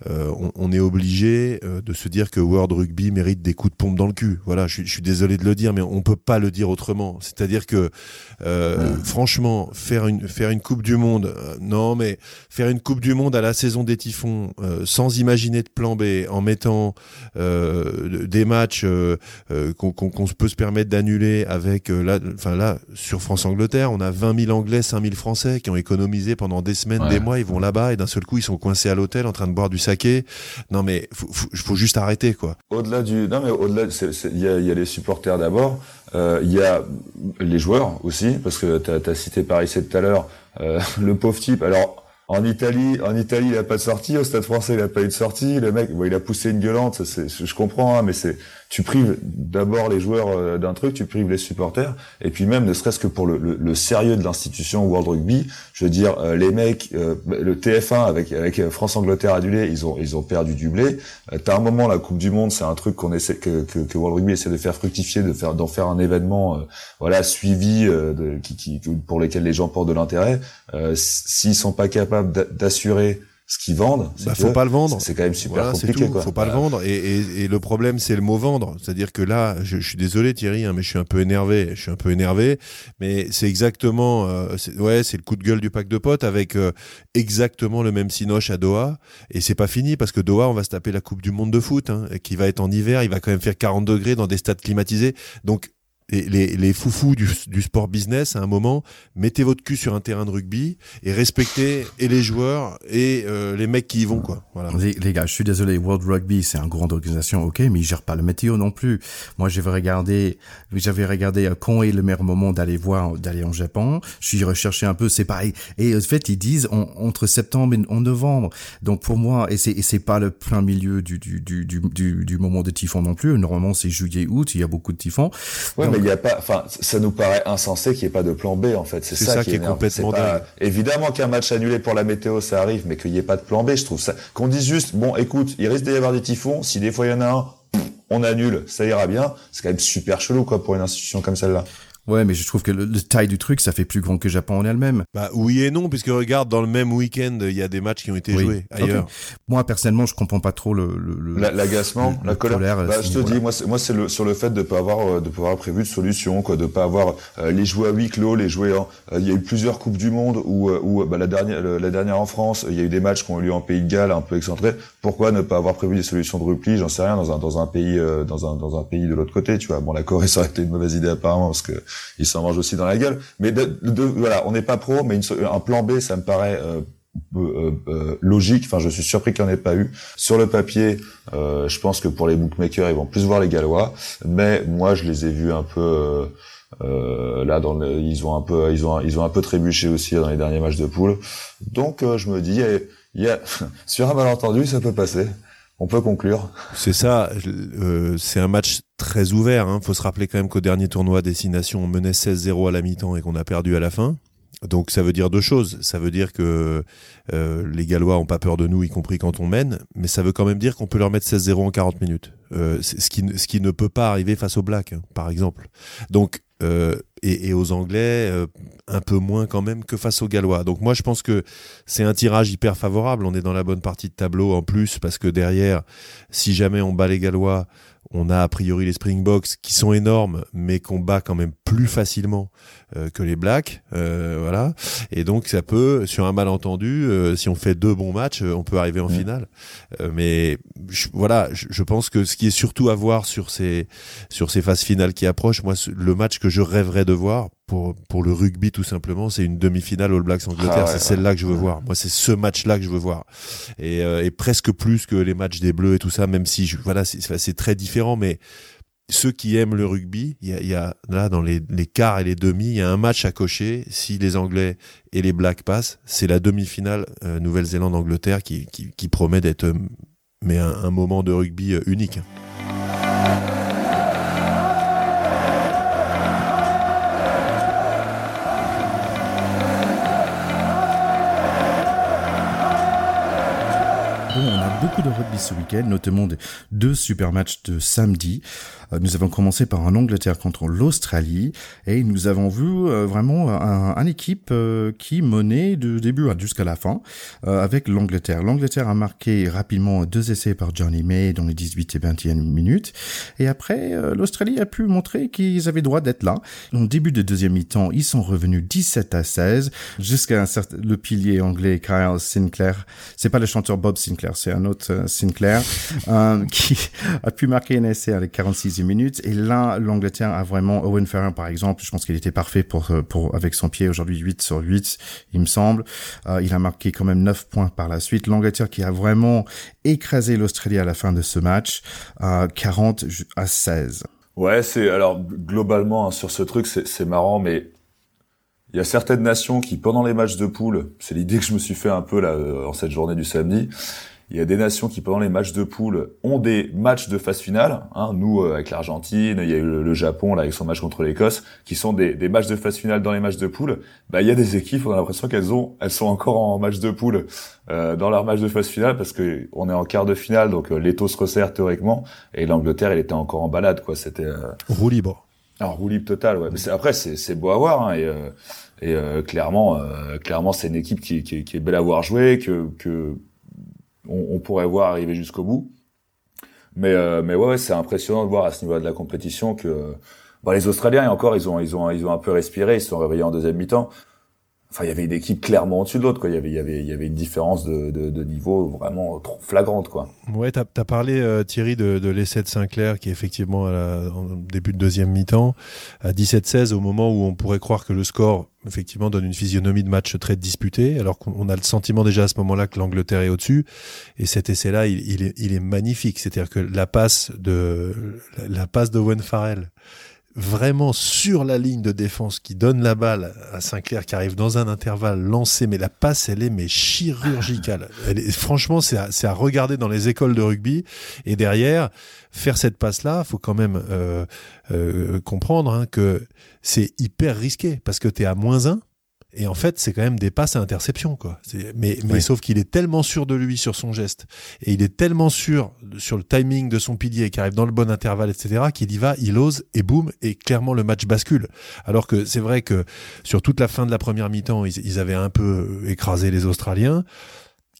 euh, on, on est obligé euh, de se dire que World Rugby mérite des coups de pompe dans le cul. Voilà, je, suis- je suis désolé de le dire, mais on peut pas le dire autrement. C'est-à-dire que, euh, franchement, faire une faire une Coupe du Monde, euh, non, mais faire une Coupe du Monde à la saison des Typhons, euh, sans imaginer de plan B, en mettant euh, des matchs qu'on peut se permettre d'annuler avec, euh, là, enfin là, sur France-Angleterre, on a 20 000 Anglais, 5 000 Français qui ont économisé pendant des semaines, Ouais. des mois, ils vont là-bas et d'un seul coup, ils sont coincés à l'hôtel en train de boire du Non mais faut, faut, juste arrêter quoi. Au-delà du, non mais au-delà, il y a, les supporters d'abord, euh, il y a les joueurs aussi, parce que t'as as cité Paris C tout à l'heure, euh, le pauvre type. Alors en Italie, en Italie, il a pas de sortie, au Stade Français, il a pas eu de sortie. Le mec, bon, il a poussé une gueulante, je comprends, hein, mais c'est, tu prives d'abord les joueurs euh, d'un truc, tu prives les supporters, et puis même, ne serait-ce que pour le, le- le sérieux de l'institution World Rugby, je veux dire, euh, les mecs, euh, le TF1 avec avec France-Angleterre adulé, ils ont ils ont perdu du blé. Euh, T'as un moment la Coupe du Monde, c'est un truc qu'on essaie que, que, World Rugby essaie de faire fructifier, de faire d'en faire un événement, euh, voilà, suivi, euh, de, qui, qui pour lesquels les gens portent de l'intérêt. Euh, S'ils sont pas capables d'a- d'assurer ce qu'ils vendent. Bah, faut pas le vendre. C'est quand même super compliqué. Quoi. Faut pas le vendre. Et, et, et le problème, c'est le mot vendre. C'est-à-dire que là, je, je, suis désolé Thierry, hein, mais je suis un peu énervé. Je suis un peu énervé. Mais c'est exactement, euh, ouais, c'est le coup de gueule du pack de potes avec euh, exactement le même sinoche à Doha. Et c'est pas fini parce que Doha, on va se taper la Coupe du Monde de foot, hein, qui va être en hiver. Il va quand même faire 40 degrés dans des stades climatisés. Donc les, les, foufous du, du, sport business, à un moment, mettez votre cul sur un terrain de rugby et respectez et les joueurs et euh, les mecs qui y vont, quoi. Voilà. Les, gars, je suis désolé, World Rugby, c'est une grande organisation, ok, mais ils gèrent pas le météo non plus. Moi, j'avais regardé, j'avais regardé euh, quand est le meilleur moment d'aller voir, d'aller en Japon. Je suis recherché un peu, c'est pareil. Et en fait, ils disent entre septembre et en novembre. Donc pour moi, et c'est, et c'est pas le plein milieu du, du, du, du, du moment de typhon non plus. Normalement, c'est juillet, août, il y a beaucoup de typhons. Ouais, mais il y a pas, enfin, ça nous paraît insensé qu'il n'y ait pas de plan B, en fait. C'est ça, qui, est, complètement pas... Évidemment qu'un match annulé pour la météo, ça arrive, mais qu'il n'y ait pas de plan B, je trouve ça. Qu'on dise juste, bon, écoute, il risque d'y avoir des typhons, si des fois il y en a un, on annule, ça ira bien. C'est quand même super chelou, quoi, pour une institution comme celle-là. Ouais, mais je trouve que le, taille du truc, ça fait plus grand que Japon en elle-même. Bah oui et non, puisque regarde, dans le même week-end, il y a des matchs qui ont été joués ailleurs. Moi, personnellement, je comprends pas trop le... le, L'agacement, la, colère. bah, je te dis, moi, c'est, moi, c'est le, sur le fait de pas avoir, euh, de pas avoir prévu de solution, quoi, de pas avoir euh, les jouets à huis clos, les jouets. En, euh, il y a eu plusieurs coupes du monde où, où bah, la dernière, la dernière en France, il y a eu des matchs qui ont eu lieu en Pays de Galles, un peu excentrés. Pourquoi ne pas avoir prévu des solutions de repli? J'en sais rien dans un dans un pays dans un dans un pays de l'autre côté, tu vois. Bon, la Corée ça aurait été une mauvaise idée apparemment parce que ils s'en mangent aussi dans la gueule. Mais de, voilà, on n'est pas pro, mais un plan B, ça me paraît euh, euh, euh, logique. Enfin, je suis surpris qu'il n'y en ait pas eu. Sur le papier, je pense que pour les bookmakers, ils vont plus voir les Gallois. Mais moi, je les ai vus un peu. là, dans ils ont un peu, ils ont, ils ont un peu trébuché aussi dans les derniers matchs de poule. Donc, je me dis, il y a, sur un malentendu, ça peut passer on peut conclure. C'est ça, euh, c'est un match très ouvert. Il hein. faut se rappeler quand même qu'au dernier tournoi Destination, on menait 16-0 à la mi-temps et qu'on a perdu à la fin. Donc ça veut dire deux choses. Ça veut dire que euh, les Gallois ont pas peur de nous, y compris quand on mène, mais ça veut quand même dire qu'on peut leur mettre 16-0 en 40 minutes. Euh, ce, qui, ce qui ne peut pas arriver face aux Blacks, hein, par exemple. Donc euh, et, aux Anglais euh, un peu moins quand même que face aux Gallois. Donc moi je pense que c'est un tirage hyper favorable. On est dans la bonne partie de tableau en plus parce que derrière, si jamais on bat les Gallois, on a a priori les Springboks qui sont énormes, mais qu'on bat quand même plus facilement euh, que les Blacks, euh, voilà. Et donc ça peut, sur un malentendu, euh, si on fait deux bons matchs, on peut arriver en finale. mais voilà, je, pense que ce qui est surtout à voir sur ces sur ces phases finales qui approchent, moi, le match que je rêverais de voir pour pour le rugby tout simplement, c'est une demi-finale All Blacks Angleterre. Ah c'est celle-là que je veux voir. Moi, c'est ce match-là que je veux voir. Et, et presque plus que les matchs des Bleus et tout ça, même si je, voilà, c'est très différent, mais ceux qui aiment le rugby, il y a, là dans les, les, quarts et les demi, il y a un match à cocher. Si les Anglais et les Blacks passent, c'est la demi-finale euh, Nouvelle-Zélande-Angleterre qui, qui, qui, promet d'être euh, mais un, un, moment de rugby euh, on a beaucoup de rugby ce week-end, notamment deux super matchs de samedi. Euh, nous avons commencé par un Angleterre contre l'Australie et nous avons vu euh, vraiment un, équipe euh, qui menait de début jusqu'à la fin avec l'Angleterre. L'Angleterre a marqué rapidement deux essais par Johnny May dans les 18 et 21 minutes et après l'Australie a pu montrer qu'ils avaient droit d'être là. Au début de deuxième mi-temps, ils sont revenus 17 à 16 jusqu'à le pilier anglais Kyle Sinclair. C'est pas le chanteur Bob Sinclair, c'est un autre Sinclair qui a pu marquer un essai à la 46 minutes. Et là, l'Angleterre a vraiment Owen Farrell, par exemple. Je pense qu'il était parfait pour, euh, pour, avec son pied aujourd'hui 8 sur 8, il me semble. Euh, il a marqué quand même 9 points par la suite. L'Angleterre qui a vraiment écrasé l'Australie à la fin de ce match, euh, 40 à 16. Ouais, c'est, alors, globalement, hein, sur ce truc, c'est marrant, mais il y a certaines nations qui, pendant les matchs de poule, c'est l'idée que je me suis fait un peu là, euh, en cette journée du samedi, il y a des nations qui, pendant les matchs de poule, ont des matchs de phase finale. Hein, nous, euh, avec l'Argentine, il y a eu le, Japon là avec son match contre l'Écosse, qui sont des, des, matchs de phase finale dans les matchs de poule. Bah, il y a des équipes, on a l'impression qu'elles ont, elles sont encore en match de poule euh, dans leur match de phase finale parce que on est en quart de finale, donc euh, l'étau se resserre théoriquement, et l'Angleterre, elle était encore en balade, quoi. C'était euh... roue libre. Alors roue libre total, ouais. Mais après, c'est beau à voir, hein, et, euh, et clairement, clairement, c'est une équipe qui, qui, qui, est belle à voir jouer, que, que on, pourrait voir arriver jusqu'au bout. Mais, mais ouais, c'est impressionnant de voir à ce niveau de la compétition que bah, les Australiens, encore, ils ont, ils ont, ils ont un peu respiré, ils se sont réveillés en deuxième mi-temps enfin il y avait une équipe clairement au-dessus de l'autre quoi. Il y avait il y avait il y avait une différence de, de, de niveau vraiment trop flagrante quoi. Ouais t'as as parlé euh, Thierry de, de l'essai de Sinclair qui est effectivement à la, en début de deuxième mi-temps à 17-16 au moment où on pourrait croire que le score effectivement donne une physionomie de match très disputé alors qu'on a le sentiment déjà à ce moment-là que l'Angleterre est au-dessus. Et cet essai là il, est, il est magnifique. C'est-à-dire que la passe de la, passe de Owen Farrell vraiment sur la ligne de défense qui donne la balle à Sinclair qui arrive dans un intervalle lancé mais la passe elle est mais chirurgicale. Elle est, franchement c'est à, à, regarder dans les écoles de rugby. Et derrière faire cette passe là faut quand même euh, euh, comprendre hein, que c'est hyper risqué parce que tu es à moins 1 et en fait, c'est quand même des passes à interception, quoi. Mais, mais sauf qu'il est tellement sûr de lui sur son geste, et il est tellement sûr sur le timing de son pilier qui arrive dans le bon intervalle, etc., qu'il y va, il ose, et boum, et clairement le match bascule. Alors que c'est vrai que sur toute la fin de la première mi-temps, ils, avaient un peu écrasé les Australiens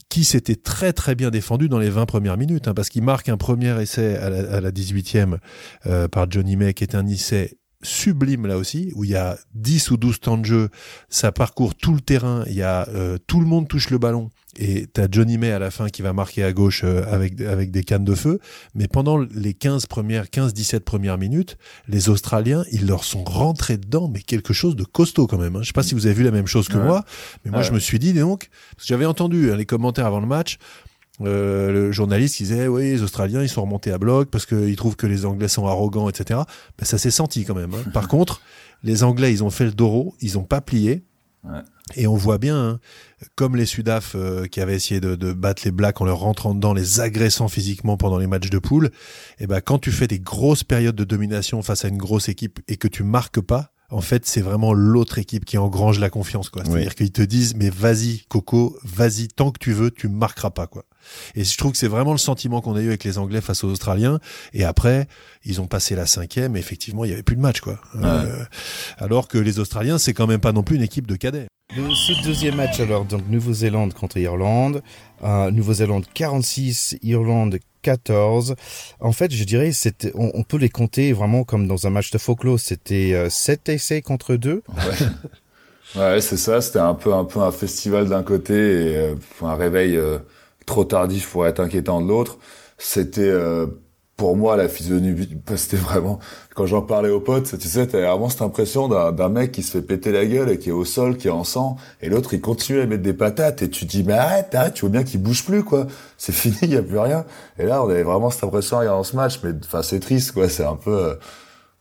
qui s'était très très bien défendu dans les 20 premières minutes, hein, parce qu'il marque un premier essai à la, 18e euh, par Johnny May, qui est un essai sublime là aussi, où il y a 10 ou 12 temps de jeu, ça parcourt tout le terrain, il y a euh, tout le monde touche le ballon, et t'as Johnny May à la fin qui va marquer à gauche euh, avec, avec des cannes de feu, mais pendant les 15 premières, 15-17 premières minutes, les Australiens, ils leur sont rentrés dedans, mais quelque chose de costaud quand même. Hein. Je sais pas si vous avez vu la même chose que moi, mais moi je me suis dit donc, parce que j'avais entendu hein, les commentaires avant le match, euh, le journaliste disait oui les Australiens ils sont remontés à bloc parce qu'ils trouvent que les Anglais sont arrogants etc ben, ça s'est senti quand même hein. par contre les Anglais ils ont fait le doro ils ont pas plié et on voit bien hein, comme les Sudaf euh, qui avaient essayé de, de, battre les Blacks en leur rentrant dedans les agressant physiquement pendant les matchs de poule et ben quand tu fais des grosses périodes de domination face à une grosse équipe et que tu marques pas en fait, c'est vraiment l'autre équipe qui engrange la confiance, quoi. C'est-à-dire qu'ils te disent, mais vas-y, Coco, vas-y, tant que tu veux, tu marqueras pas, quoi. Et je trouve que c'est vraiment le sentiment qu'on a eu avec les Anglais face aux Australiens. Et après, ils ont passé la cinquième. Et effectivement, il y avait plus de match, quoi. Euh, alors que les Australiens, c'est quand même pas non plus une équipe de cadets. Ce deuxième match, alors, donc Nouvelle-Zélande contre Irlande. Euh, Nouvelle-Zélande 46, Irlande 14. En fait, je dirais, c'était, on, peut les compter vraiment comme dans un match de folklore. C'était euh, 7 essais contre 2. Ouais, ouais c'est ça. C'était un peu, un peu un festival d'un côté et euh, un réveil euh, trop tardif pour être inquiétant de l'autre. C'était euh, pour moi, la physionomie, c'était vraiment, quand j'en parlais aux potes, tu sais, t'avais vraiment cette impression d'un mec qui se fait péter la gueule et qui est au sol, qui est en sang, et l'autre, il continue à mettre des patates, et tu dis, mais arrête, tu vois bien qu'il bouge plus, quoi. C'est fini, il y a plus rien. Et là, on avait vraiment cette impression dans ce match, mais, enfin, c'est triste, quoi. C'est un peu, euh,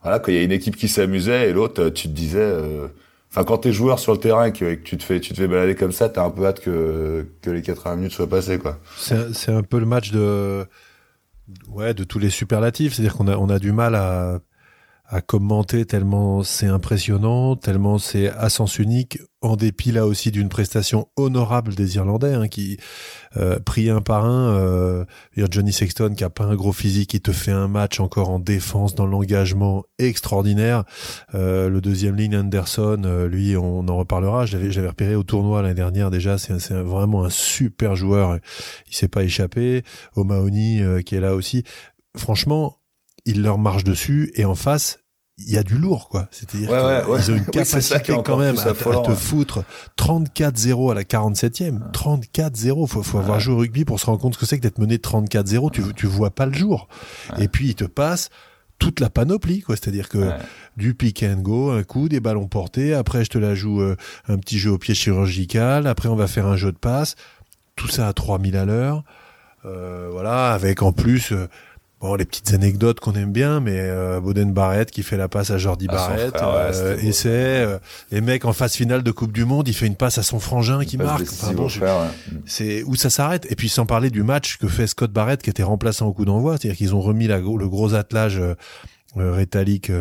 voilà, quand il y a une équipe qui s'amusait, et l'autre, tu te disais, euh, Enfin, quand t'es joueur sur le terrain et que, tu te fais, tu te fais balader comme ça, t'as un peu hâte que, que les 80 minutes soient passées, quoi. C'est un peu le match de, ouais, de tous les superlatifs. C'est-à-dire qu'on a, on a du mal à, à commenter tellement c'est impressionnant, tellement c'est à sens unique, en dépit là aussi d'une prestation honorable des Irlandais, hein, qui euh, pris un par un, euh, Johnny Sexton qui a pas un gros physique, qui te fait un match encore en défense dans l'engagement extraordinaire. Euh, le deuxième ligne Anderson, euh, lui on en reparlera, j'avais j'avais repéré au tournoi l'année dernière déjà, c'est vraiment un super joueur, il s'est pas échappé. O'Mahony euh, qui est là aussi. Franchement, il leur marche dessus et en face il y a du lourd, quoi. C'est-à-dire qu'ils ont une capacité quand même à, te foutre 34-0 à la 47e. 34-0. Faut, faut avoir joué au rugby pour se rendre compte ce que c'est que d'être mené 34-0. Tu, tu vois pas le jour. Et puis, ils te passent toute la panoplie, quoi. C'est-à-dire que du pick and go, un coup, des ballons portés. Après, je te la joue euh, un petit jeu au pied chirurgical. Après, on va faire un jeu de passe. Tout ça à 3000 à l'heure. Euh, voilà, avec en plus, euh, Bon, les petites anecdotes qu'on aime bien, mais euh, Boden Barrett qui fait la passe à Jordi Barrett, euh, essai, euh, les mecs en phase finale de Coupe du Monde, il fait une passe à son frangin qui marque. Enfin, bon, c'est où ça s'arrête. Et puis sans parler du match que fait Scott Barrett qui était remplaçant au coup d'envoi, c'est-à-dire qu'ils ont remis la, le gros attelage euh, euh rétalique.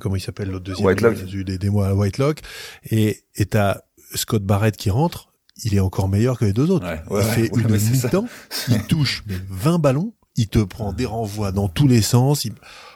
comment il s'appelle l'autre deuxième Whitelock. des, des mois à Whitelock et et t'as Scott Barrett qui rentre il est encore meilleur que les deux autres. il fait une mi-temps, il touche 20 ballons, il te prend des renvois dans tous les sens.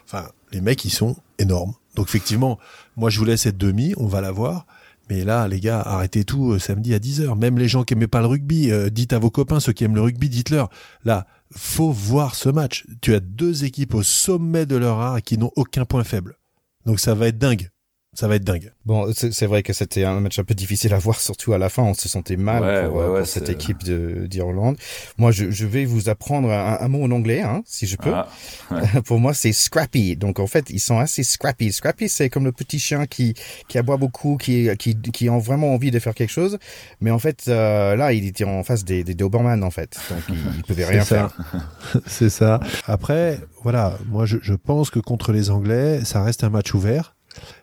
Enfin, les mecs, ils sont énormes. Donc effectivement, moi je vous laisse cette demi, on va la voir. Mais là, les gars, arrêtez tout samedi à 10h. Même les gens qui aimaient pas le rugby, dites à vos copains, ceux qui aiment le rugby, dites-leur. Là, faut voir ce match. Tu as deux équipes au sommet de leur art qui n'ont aucun point faible. Donc ça va être dingue. Ça va être dingue. Bon, c'est vrai que c'était un match un peu difficile à voir, surtout à la fin. On se sentait mal pour, euh, cette équipe d'Irlande. Moi, je, je, vais vous apprendre un, mot en anglais, hein, si je peux. Ah, pour moi, c'est scrappy. Donc, en fait, ils sont assez scrappy. Scrappy, c'est comme le petit chien qui, qui aboie beaucoup, qui, qui, qui ont vraiment envie de faire quelque chose. Mais en fait, euh, là, il était en face des, des Doberman, en fait. Donc, il, il pouvait rien faire. c'est ça. Après, voilà, moi, je, je pense que contre les Anglais, ça reste un match ouvert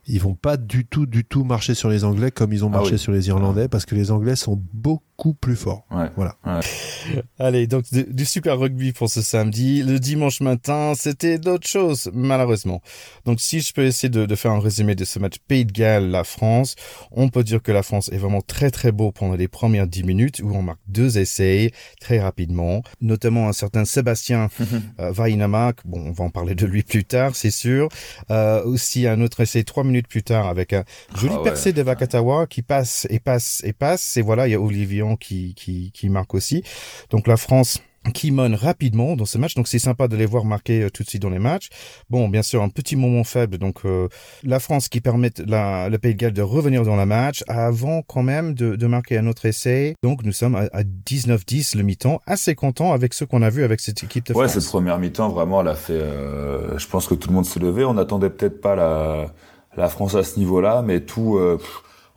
ils vont pas du tout, du tout marcher sur les Anglais comme ils ont ah marché sur les Irlandais parce que les Anglais sont beaucoup plus forts. Voilà. Allez, donc du, super rugby pour ce samedi. Le dimanche matin, c'était d'autres choses, malheureusement. Donc si je peux essayer de, faire un résumé de ce match Pays de Galles, la France, on peut dire que la France est vraiment très très beau pendant les premières dix minutes où on marque deux essais très rapidement, notamment un certain Sébastien euh, Bon, on va en parler de lui plus tard, c'est sûr. Euh, aussi un autre essai trois minutes plus tard avec un joli ah percé de Vakatawa qui passe et passe et passe. Et voilà, il y a Olivier qui, qui, qui marque aussi. Donc la France qui mène rapidement dans ce match. Donc c'est sympa de les voir marquer euh, tout de suite dans les matchs. Bon, bien sûr, un petit moment faible. Donc euh, la France qui permet la, le Pays de Galles de revenir dans la match avant quand même de, de marquer un autre essai. Donc nous sommes à, 19-10 le mi-temps. Assez content avec ce qu'on a vu avec cette équipe de ouais, France. Ouais, cette première mi-temps, vraiment, elle a fait... Euh, je pense que tout le monde s'est levé. On n'attendait peut-être pas la la France à ce niveau-là, mais tout, euh,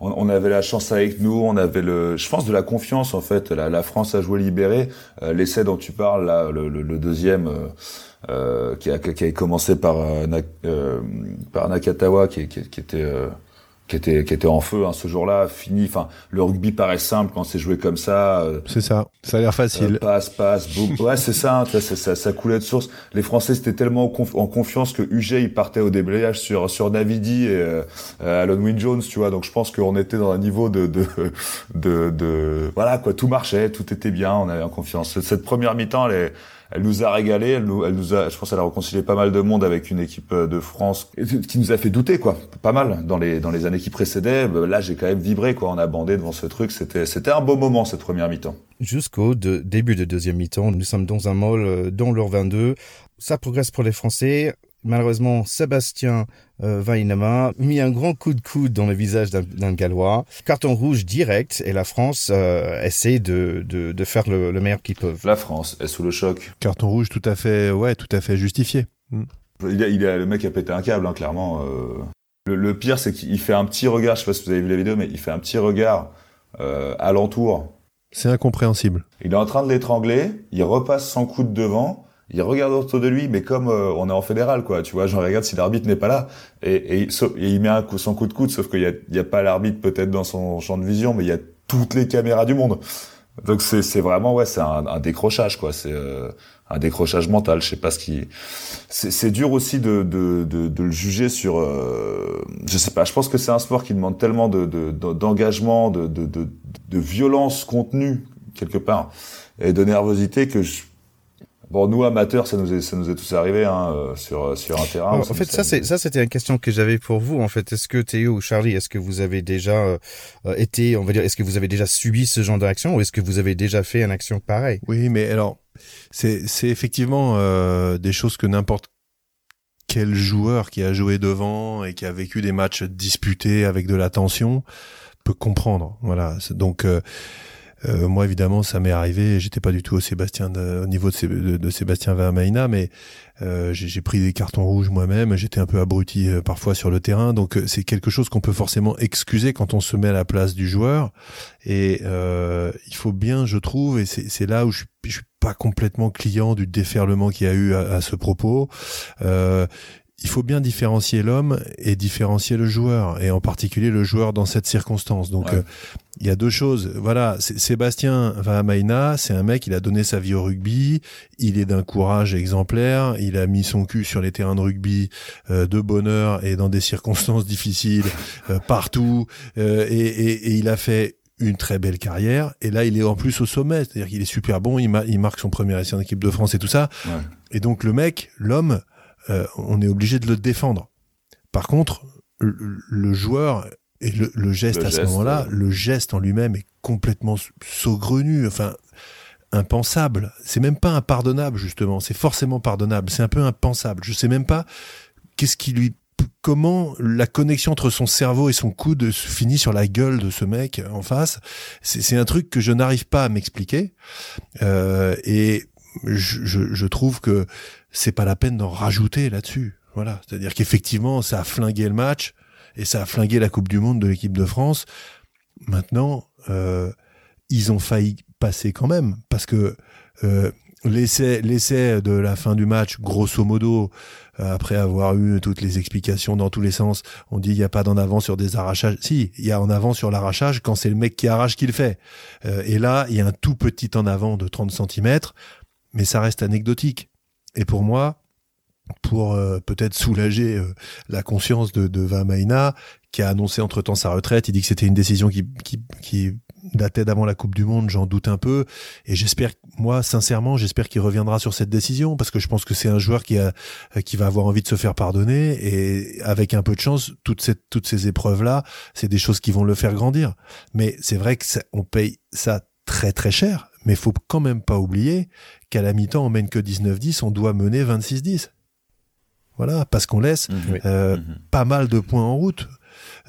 on, avait la chance avec nous, on avait le, je pense de la confiance en fait. La, France a joué libéré. Euh, l'essai dont tu parles là, le, deuxième. Euh, qui, a, qui a commencé par, par Nakatawa, qui était qui était qui était en feu hein, ce jour-là fini. Enfin le rugby paraît simple quand c'est joué comme ça euh, c'est ça. Ça a l'air facile. euh, passe passe boum. Ouais c'est ça, hein, ça, ça coulait de source. Les français c'était tellement en, confiance que UG il partait au déblayage sur sur Navidi et euh, Alan Wynne Jones tu vois. Donc je pense qu'on était dans un niveau de de, de de voilà quoi. Tout marchait tout était bien on avait en confiance. Cette première mi-temps elle est elle nous a régalé, elle nous, a, je pense, elle a réconcilié pas mal de monde avec une équipe euh, de France qui nous a fait douter, quoi, pas mal dans les dans les années qui précédaient. Bah, là, j'ai quand même vibré, quoi, on a bandé devant ce truc. C'était c'était un beau moment cette première mi-temps. Jusqu'au début de deuxième mi-temps, nous sommes dans un mall euh, dans leur 22. Ça progresse pour les Français malheureusement, Sébastien euh, Vainama mis un grand coup de coude dans le visage d'un Gallois. Carton rouge direct et la France euh, essaie de, de, de, faire le, le meilleur qu'ils peuvent. La France est sous le choc. Carton rouge tout à fait, ouais, tout à fait justifié. Mm. Il, a, il a, le mec a pété un câble, hein, clairement. Euh. Le, le, pire, c'est qu'il fait un petit regard, je sais pas si vous avez vu la vidéo, mais il fait un petit regard euh, alentour. C'est incompréhensible. Il est en train de l'étrangler, il repasse son coude devant, il regarde autour de lui, mais comme euh, on est en fédéral, quoi, tu vois, je regarde si l'arbitre n'est pas là, et, et, il met un coup, son coup de coude, sauf qu'il y a, a pas l'arbitre peut-être dans son champ de vision, mais il y a toutes les caméras du monde. Donc c'est, vraiment ouais, c'est un, un décrochage quoi, c'est euh, un décrochage mental. Je sais pas ce qui, c'est, dur aussi de, de, de, de, le juger sur, euh... je sais pas. Je pense que c'est un sport qui demande tellement de, de, d'engagement, de, de, de, de violence contenue quelque part et de nervosité que je, Bon, nous amateurs, ça nous est, ça nous est tous arrivé hein, euh, sur sur un terrain. en fait, ça c'est ça c'était une question que j'avais pour vous. En fait, est-ce que Théo ou Charlie, est-ce que vous avez déjà euh, euh, été, on va dire, est-ce que vous avez déjà subi ce genre d'action ou est-ce que vous avez déjà fait une action pareille? Oui, mais alors c'est c'est effectivement des choses que n'importe quel joueur qui a joué devant et qui a vécu des matchs disputés avec de la tension peut comprendre. Voilà. Donc euh, moi, évidemment, ça m'est arrivé. J'étais pas du tout au Sébastien au niveau de, de, Sébastien Vermaina, mais euh, j'ai pris des cartons rouges moi-même. J'étais un peu abruti euh, parfois sur le terrain, donc euh, c'est quelque chose qu'on peut forcément excuser quand on se met à la place du joueur. Et il faut bien, je trouve, et c'est là où je, je suis pas complètement client du déferlement qu'il y a eu à, à ce propos. Euh, il faut bien différencier l'homme et différencier le joueur, et en particulier le joueur dans cette circonstance. Donc, euh, il y a deux choses. Voilà, Sébastien Vahamaina, c'est un mec, il a donné sa vie au rugby, il est d'un courage exemplaire, il a mis son cul sur les terrains de rugby euh, de bonheur et dans des circonstances difficiles euh, partout, et, et, il a fait une très belle carrière. Et là, il est en plus au sommet. C'est-à-dire qu'il est super bon. Il, il, marque son premier essai en équipe de France et tout ça. Et donc, le mec, l'homme, euh, on est obligé de le défendre. Par contre, le, joueur et le, geste à ce moment-là, le geste en lui-même est complètement saugrenu, enfin impensable. C'est même pas impardonnable justement. C'est forcément pardonnable. C'est un peu impensable. Je sais même pas qu'est-ce qui lui comment la connexion entre son cerveau et son coude finit sur la gueule de ce mec en face. C'est un truc que je n'arrive pas à m'expliquer. Euh, et je, je, je, trouve que c'est pas la peine d'en rajouter là-dessus. Voilà. C'est-à-dire qu'effectivement, ça a flingué le match et ça a flingué la Coupe du Monde de l'équipe de France. Maintenant, euh, ils ont failli passer quand même parce que euh, l'essai l'essai de la fin du match, grosso modo, après avoir eu toutes les explications dans tous les sens, on dit il n'y a pas d'en avant sur des arrachages. Si, il y a en avant sur l'arrachage quand c'est le mec qui arrache qui le fait. Euh, et là, il y a un tout petit en avant de 30 cm, mais ça reste anecdotique. Et pour moi, pour euh, peut-être soulager la conscience de, de Vamaina, qui a annoncé entre-temps sa retraite, il dit que c'était une décision qui, qui, qui datait d'avant la Coupe du Monde, j'en doute un peu. Et j'espère, moi, sincèrement, j'espère qu'il reviendra sur cette décision parce que je pense que c'est un joueur qui a, qui va avoir envie de se faire pardonner et avec un peu de chance, toutes ces, toutes ces épreuves-là, c'est des choses qui vont le faire grandir. Mais c'est vrai que on paye ça très très cher. Mais faut quand même pas oublier qu'à la mi-temps, on mène que 19-10, on doit mener 26-10. Voilà, parce qu'on laisse mmh. euh, mmh. pas mal de points en route.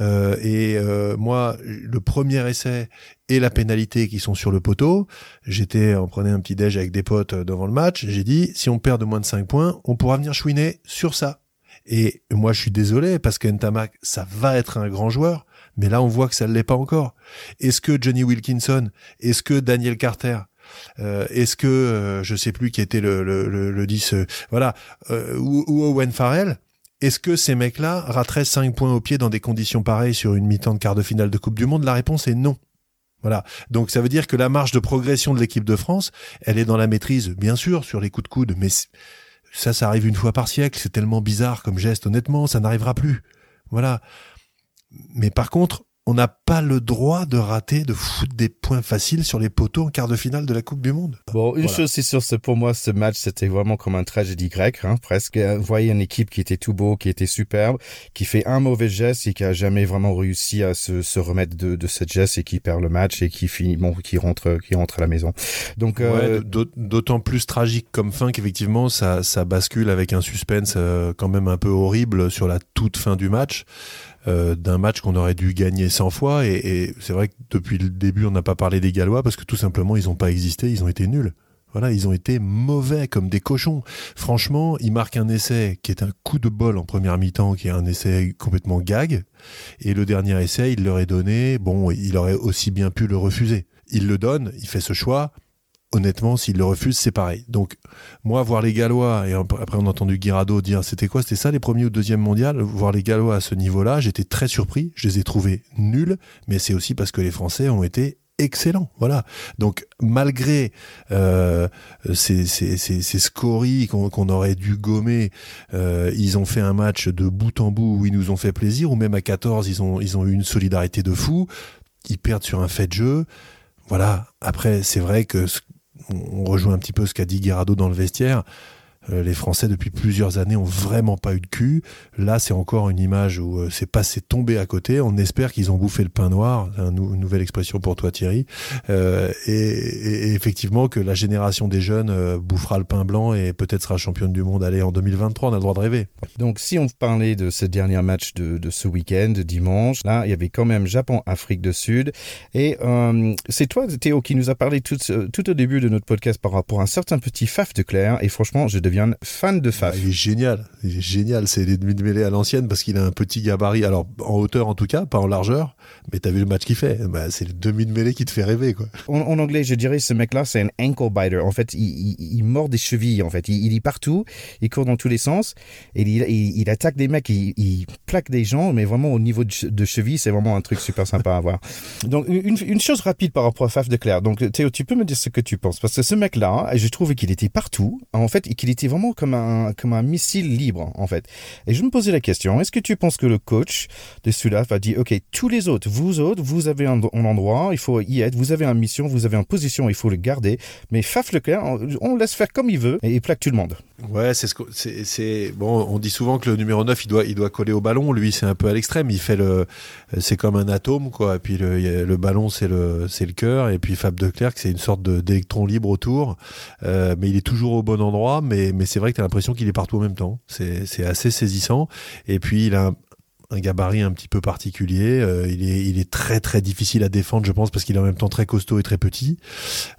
Euh, et euh, moi, le premier essai et la pénalité qui sont sur le poteau, j'étais, on prenait un petit déj avec des potes devant le match, j'ai dit, si on perd de moins de 5 points, on pourra venir chouiner sur ça. Et moi, je suis désolé parce que Ntamak, ça va être un grand joueur, mais là, on voit que ça ne l'est pas encore. Est-ce que Johnny Wilkinson, est-ce que Daniel Carter, euh, est-ce que euh, je sais plus qui était le le, le, 10 voilà ou, ou, Owen Farrell est-ce que ces mecs-là rateraient 5 points au pied dans des conditions pareilles sur une mi-temps de quart de finale de Coupe du Monde? La réponse est non. Voilà. Donc ça veut dire que la marge de progression de l'équipe de France, elle est dans la maîtrise, bien sûr, sur les coups de coude, mais ça, ça arrive une fois par siècle. C'est tellement bizarre comme geste, honnêtement, ça n'arrivera plus. Voilà. Mais par contre, on n'a pas le droit de rater, de foutre des points faciles sur les poteaux en quart de finale de la Coupe du Monde. Bon, une chose c'est sûr, c'est pour moi ce match, c'était vraiment comme un tragédie grecque, hein, presque. Vous voyez une équipe qui était tout beau, qui était superbe, qui fait un mauvais geste et qui a jamais vraiment réussi à se, se remettre de, de ce geste et qui perd le match et qui finit, bon, qui rentre, qui rentre à la maison. Donc, euh... d'autant plus tragique comme fin qu'effectivement ça, ça bascule avec un suspense euh, quand même un peu horrible sur la toute fin du match. Euh, d'un match qu'on aurait dû gagner 100 fois. Et, et c'est vrai que depuis le début, on n'a pas parlé des Gallois parce que tout simplement, ils n'ont pas existé, ils ont été nuls. Voilà, ils ont été mauvais comme des cochons. Franchement, ils marquent un essai qui est un coup de bol en première mi-temps, qui est un essai complètement gag. Et le dernier essai, il leur est donné. Bon, il aurait aussi bien pu le refuser. Il le donne, il fait ce choix honnêtement, s'il le refuse, c'est pareil. Donc, moi, voir les Gallois, et après on a entendu Guirado dire c'était quoi? C'était ça les premiers ou deuxième mondial? Voir les Gallois à ce niveau-là, j'étais très surpris. Je les ai trouvés nuls, mais c'est aussi parce que les Français ont été excellents. Voilà. Donc, malgré euh, ces, ces, ces, scories qu'on aurait dû gommer, euh, ils ont fait un match de bout en bout où ils nous ont fait plaisir, ou même à 14, ils ont, ils ont eu une solidarité de fou. Ils perdent sur un fait de jeu. Voilà. Après, c'est vrai que on rejoint un petit peu ce qu'a dit Guerrado dans le vestiaire. Euh, les Français depuis plusieurs années ont vraiment pas eu de cul. Là, c'est encore une image où euh, c'est passé tombé à côté. On espère qu'ils ont bouffé le pain noir, une nouvelle expression pour toi Thierry, euh, et, effectivement que la génération des jeunes bouffera le pain blanc et peut-être sera championne du monde. Allez, en 2023, on a le droit de rêver. Donc, si on parlait de ce dernier match de, ce week-end, dimanche, là, il y avait quand même Japon-Afrique du Sud, et c'est toi Théo qui nous a parlé tout, tout au début de notre podcast par rapport à un certain petit Faf de Claire, et franchement, je devais fan de Faf. Ah, il est génial, il est génial. C'est les demi de mêlée à l'ancienne parce qu'il a un petit gabarit. Alors en hauteur en tout cas, pas en largeur. Mais t'as vu le match qu'il fait bah, C'est le demi de mêlée qui te fait rêver quoi. En, anglais, je dirais ce mec-là, c'est un ankle biter. En fait, il, mord des chevilles. En fait, il, est partout, il court dans tous les sens et il, attaque des mecs, il, plaque des gens, mais vraiment au niveau de, cheville, c'est vraiment un truc super sympa à voir. Donc une, chose rapide par rapport à Faf de Claire. Donc Théo, tu peux me dire ce que tu penses parce que ce mec-là, je trouve qu'il était partout. En fait, qu'il était vraiment comme un, comme un missile libre, en fait. Et je me posais la question, est-ce que tu penses que le coach de Sudaf a dit, OK, tous les autres, vous autres, vous avez un, endroit, il faut y être, vous avez une mission, vous avez une position, il faut le garder, mais Faf Leclerc, on, on laisse faire comme il veut et il plaque tout le monde. Ouais, c'est ce c'est bon. On dit souvent que le numéro 9 il doit il doit coller au ballon. Lui, c'est un peu à l'extrême. Il fait le c'est comme un atome quoi. Et puis le, le ballon c'est le c'est le cœur. Et puis Fab de Clerc c'est une sorte d'électron libre autour. Euh, mais il est toujours au bon endroit. Mais mais c'est vrai que tu as l'impression qu'il est partout en même temps. C'est c'est assez saisissant. Et puis il a un, un gabarit un petit peu particulier. Euh, il, est, il est très très difficile à défendre, je pense, parce qu'il est en même temps très costaud et très petit.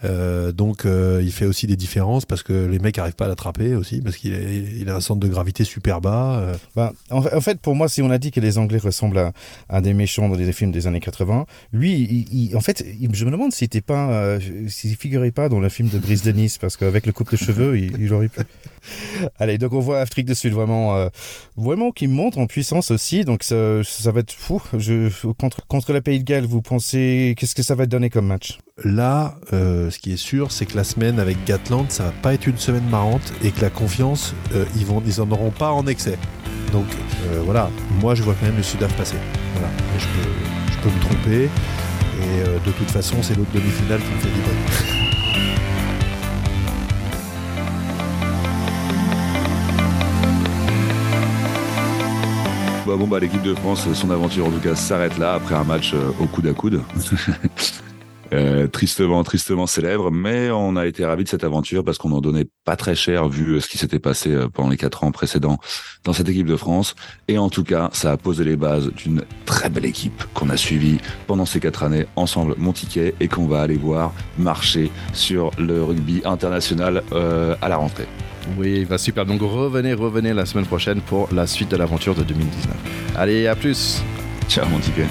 Euh, donc euh, il fait aussi des différences parce que les mecs n'arrivent pas à l'attraper aussi, parce qu'il il a un centre de gravité super bas. Bah, en, fait, pour moi, si on a dit que les Anglais ressemblent à, des méchants dans des films des années 80, lui, il, en fait, je me demande s'il n'était pas, s'il figurait pas dans le film de Brice Denis, parce qu'avec le coupe de cheveux, il, il aurait pu. Allez, donc on voit Afrique du Sud vraiment, vraiment qui monte en puissance aussi. Donc ça, va être fou. Je, contre, contre la Pays de Galles, vous pensez qu'est-ce que ça va donner comme match? Là, euh, ce qui est sûr, c'est que la semaine avec Gatland, ça va pas être une semaine marrante et que la confiance, euh, ils en auront pas en excès. Donc euh, voilà, moi je vois quand même le Sudaf passer. Voilà, je peux, je peux me tromper et de toute façon, c'est l'autre demi-finale qui me fait vibrer. Bon bah l'équipe de France, son aventure en tout cas s'arrête là après un match euh, au coude à coude. Euh, tristement, tristement célèbre, mais on a été ravis de cette aventure parce qu'on en donnait pas très cher vu euh, ce qui s'était passé pendant les quatre ans précédents dans cette équipe de France. Et en tout cas, ça a posé les bases d'une très belle équipe qu'on a suivie pendant ces quatre années ensemble, mon ticket, et qu'on va aller voir marcher sur le rugby international à la rentrée. Oui, va super. Donc revenez, revenez la semaine prochaine pour la suite de l'aventure de 2019. Allez, à plus. Ciao mon ticket.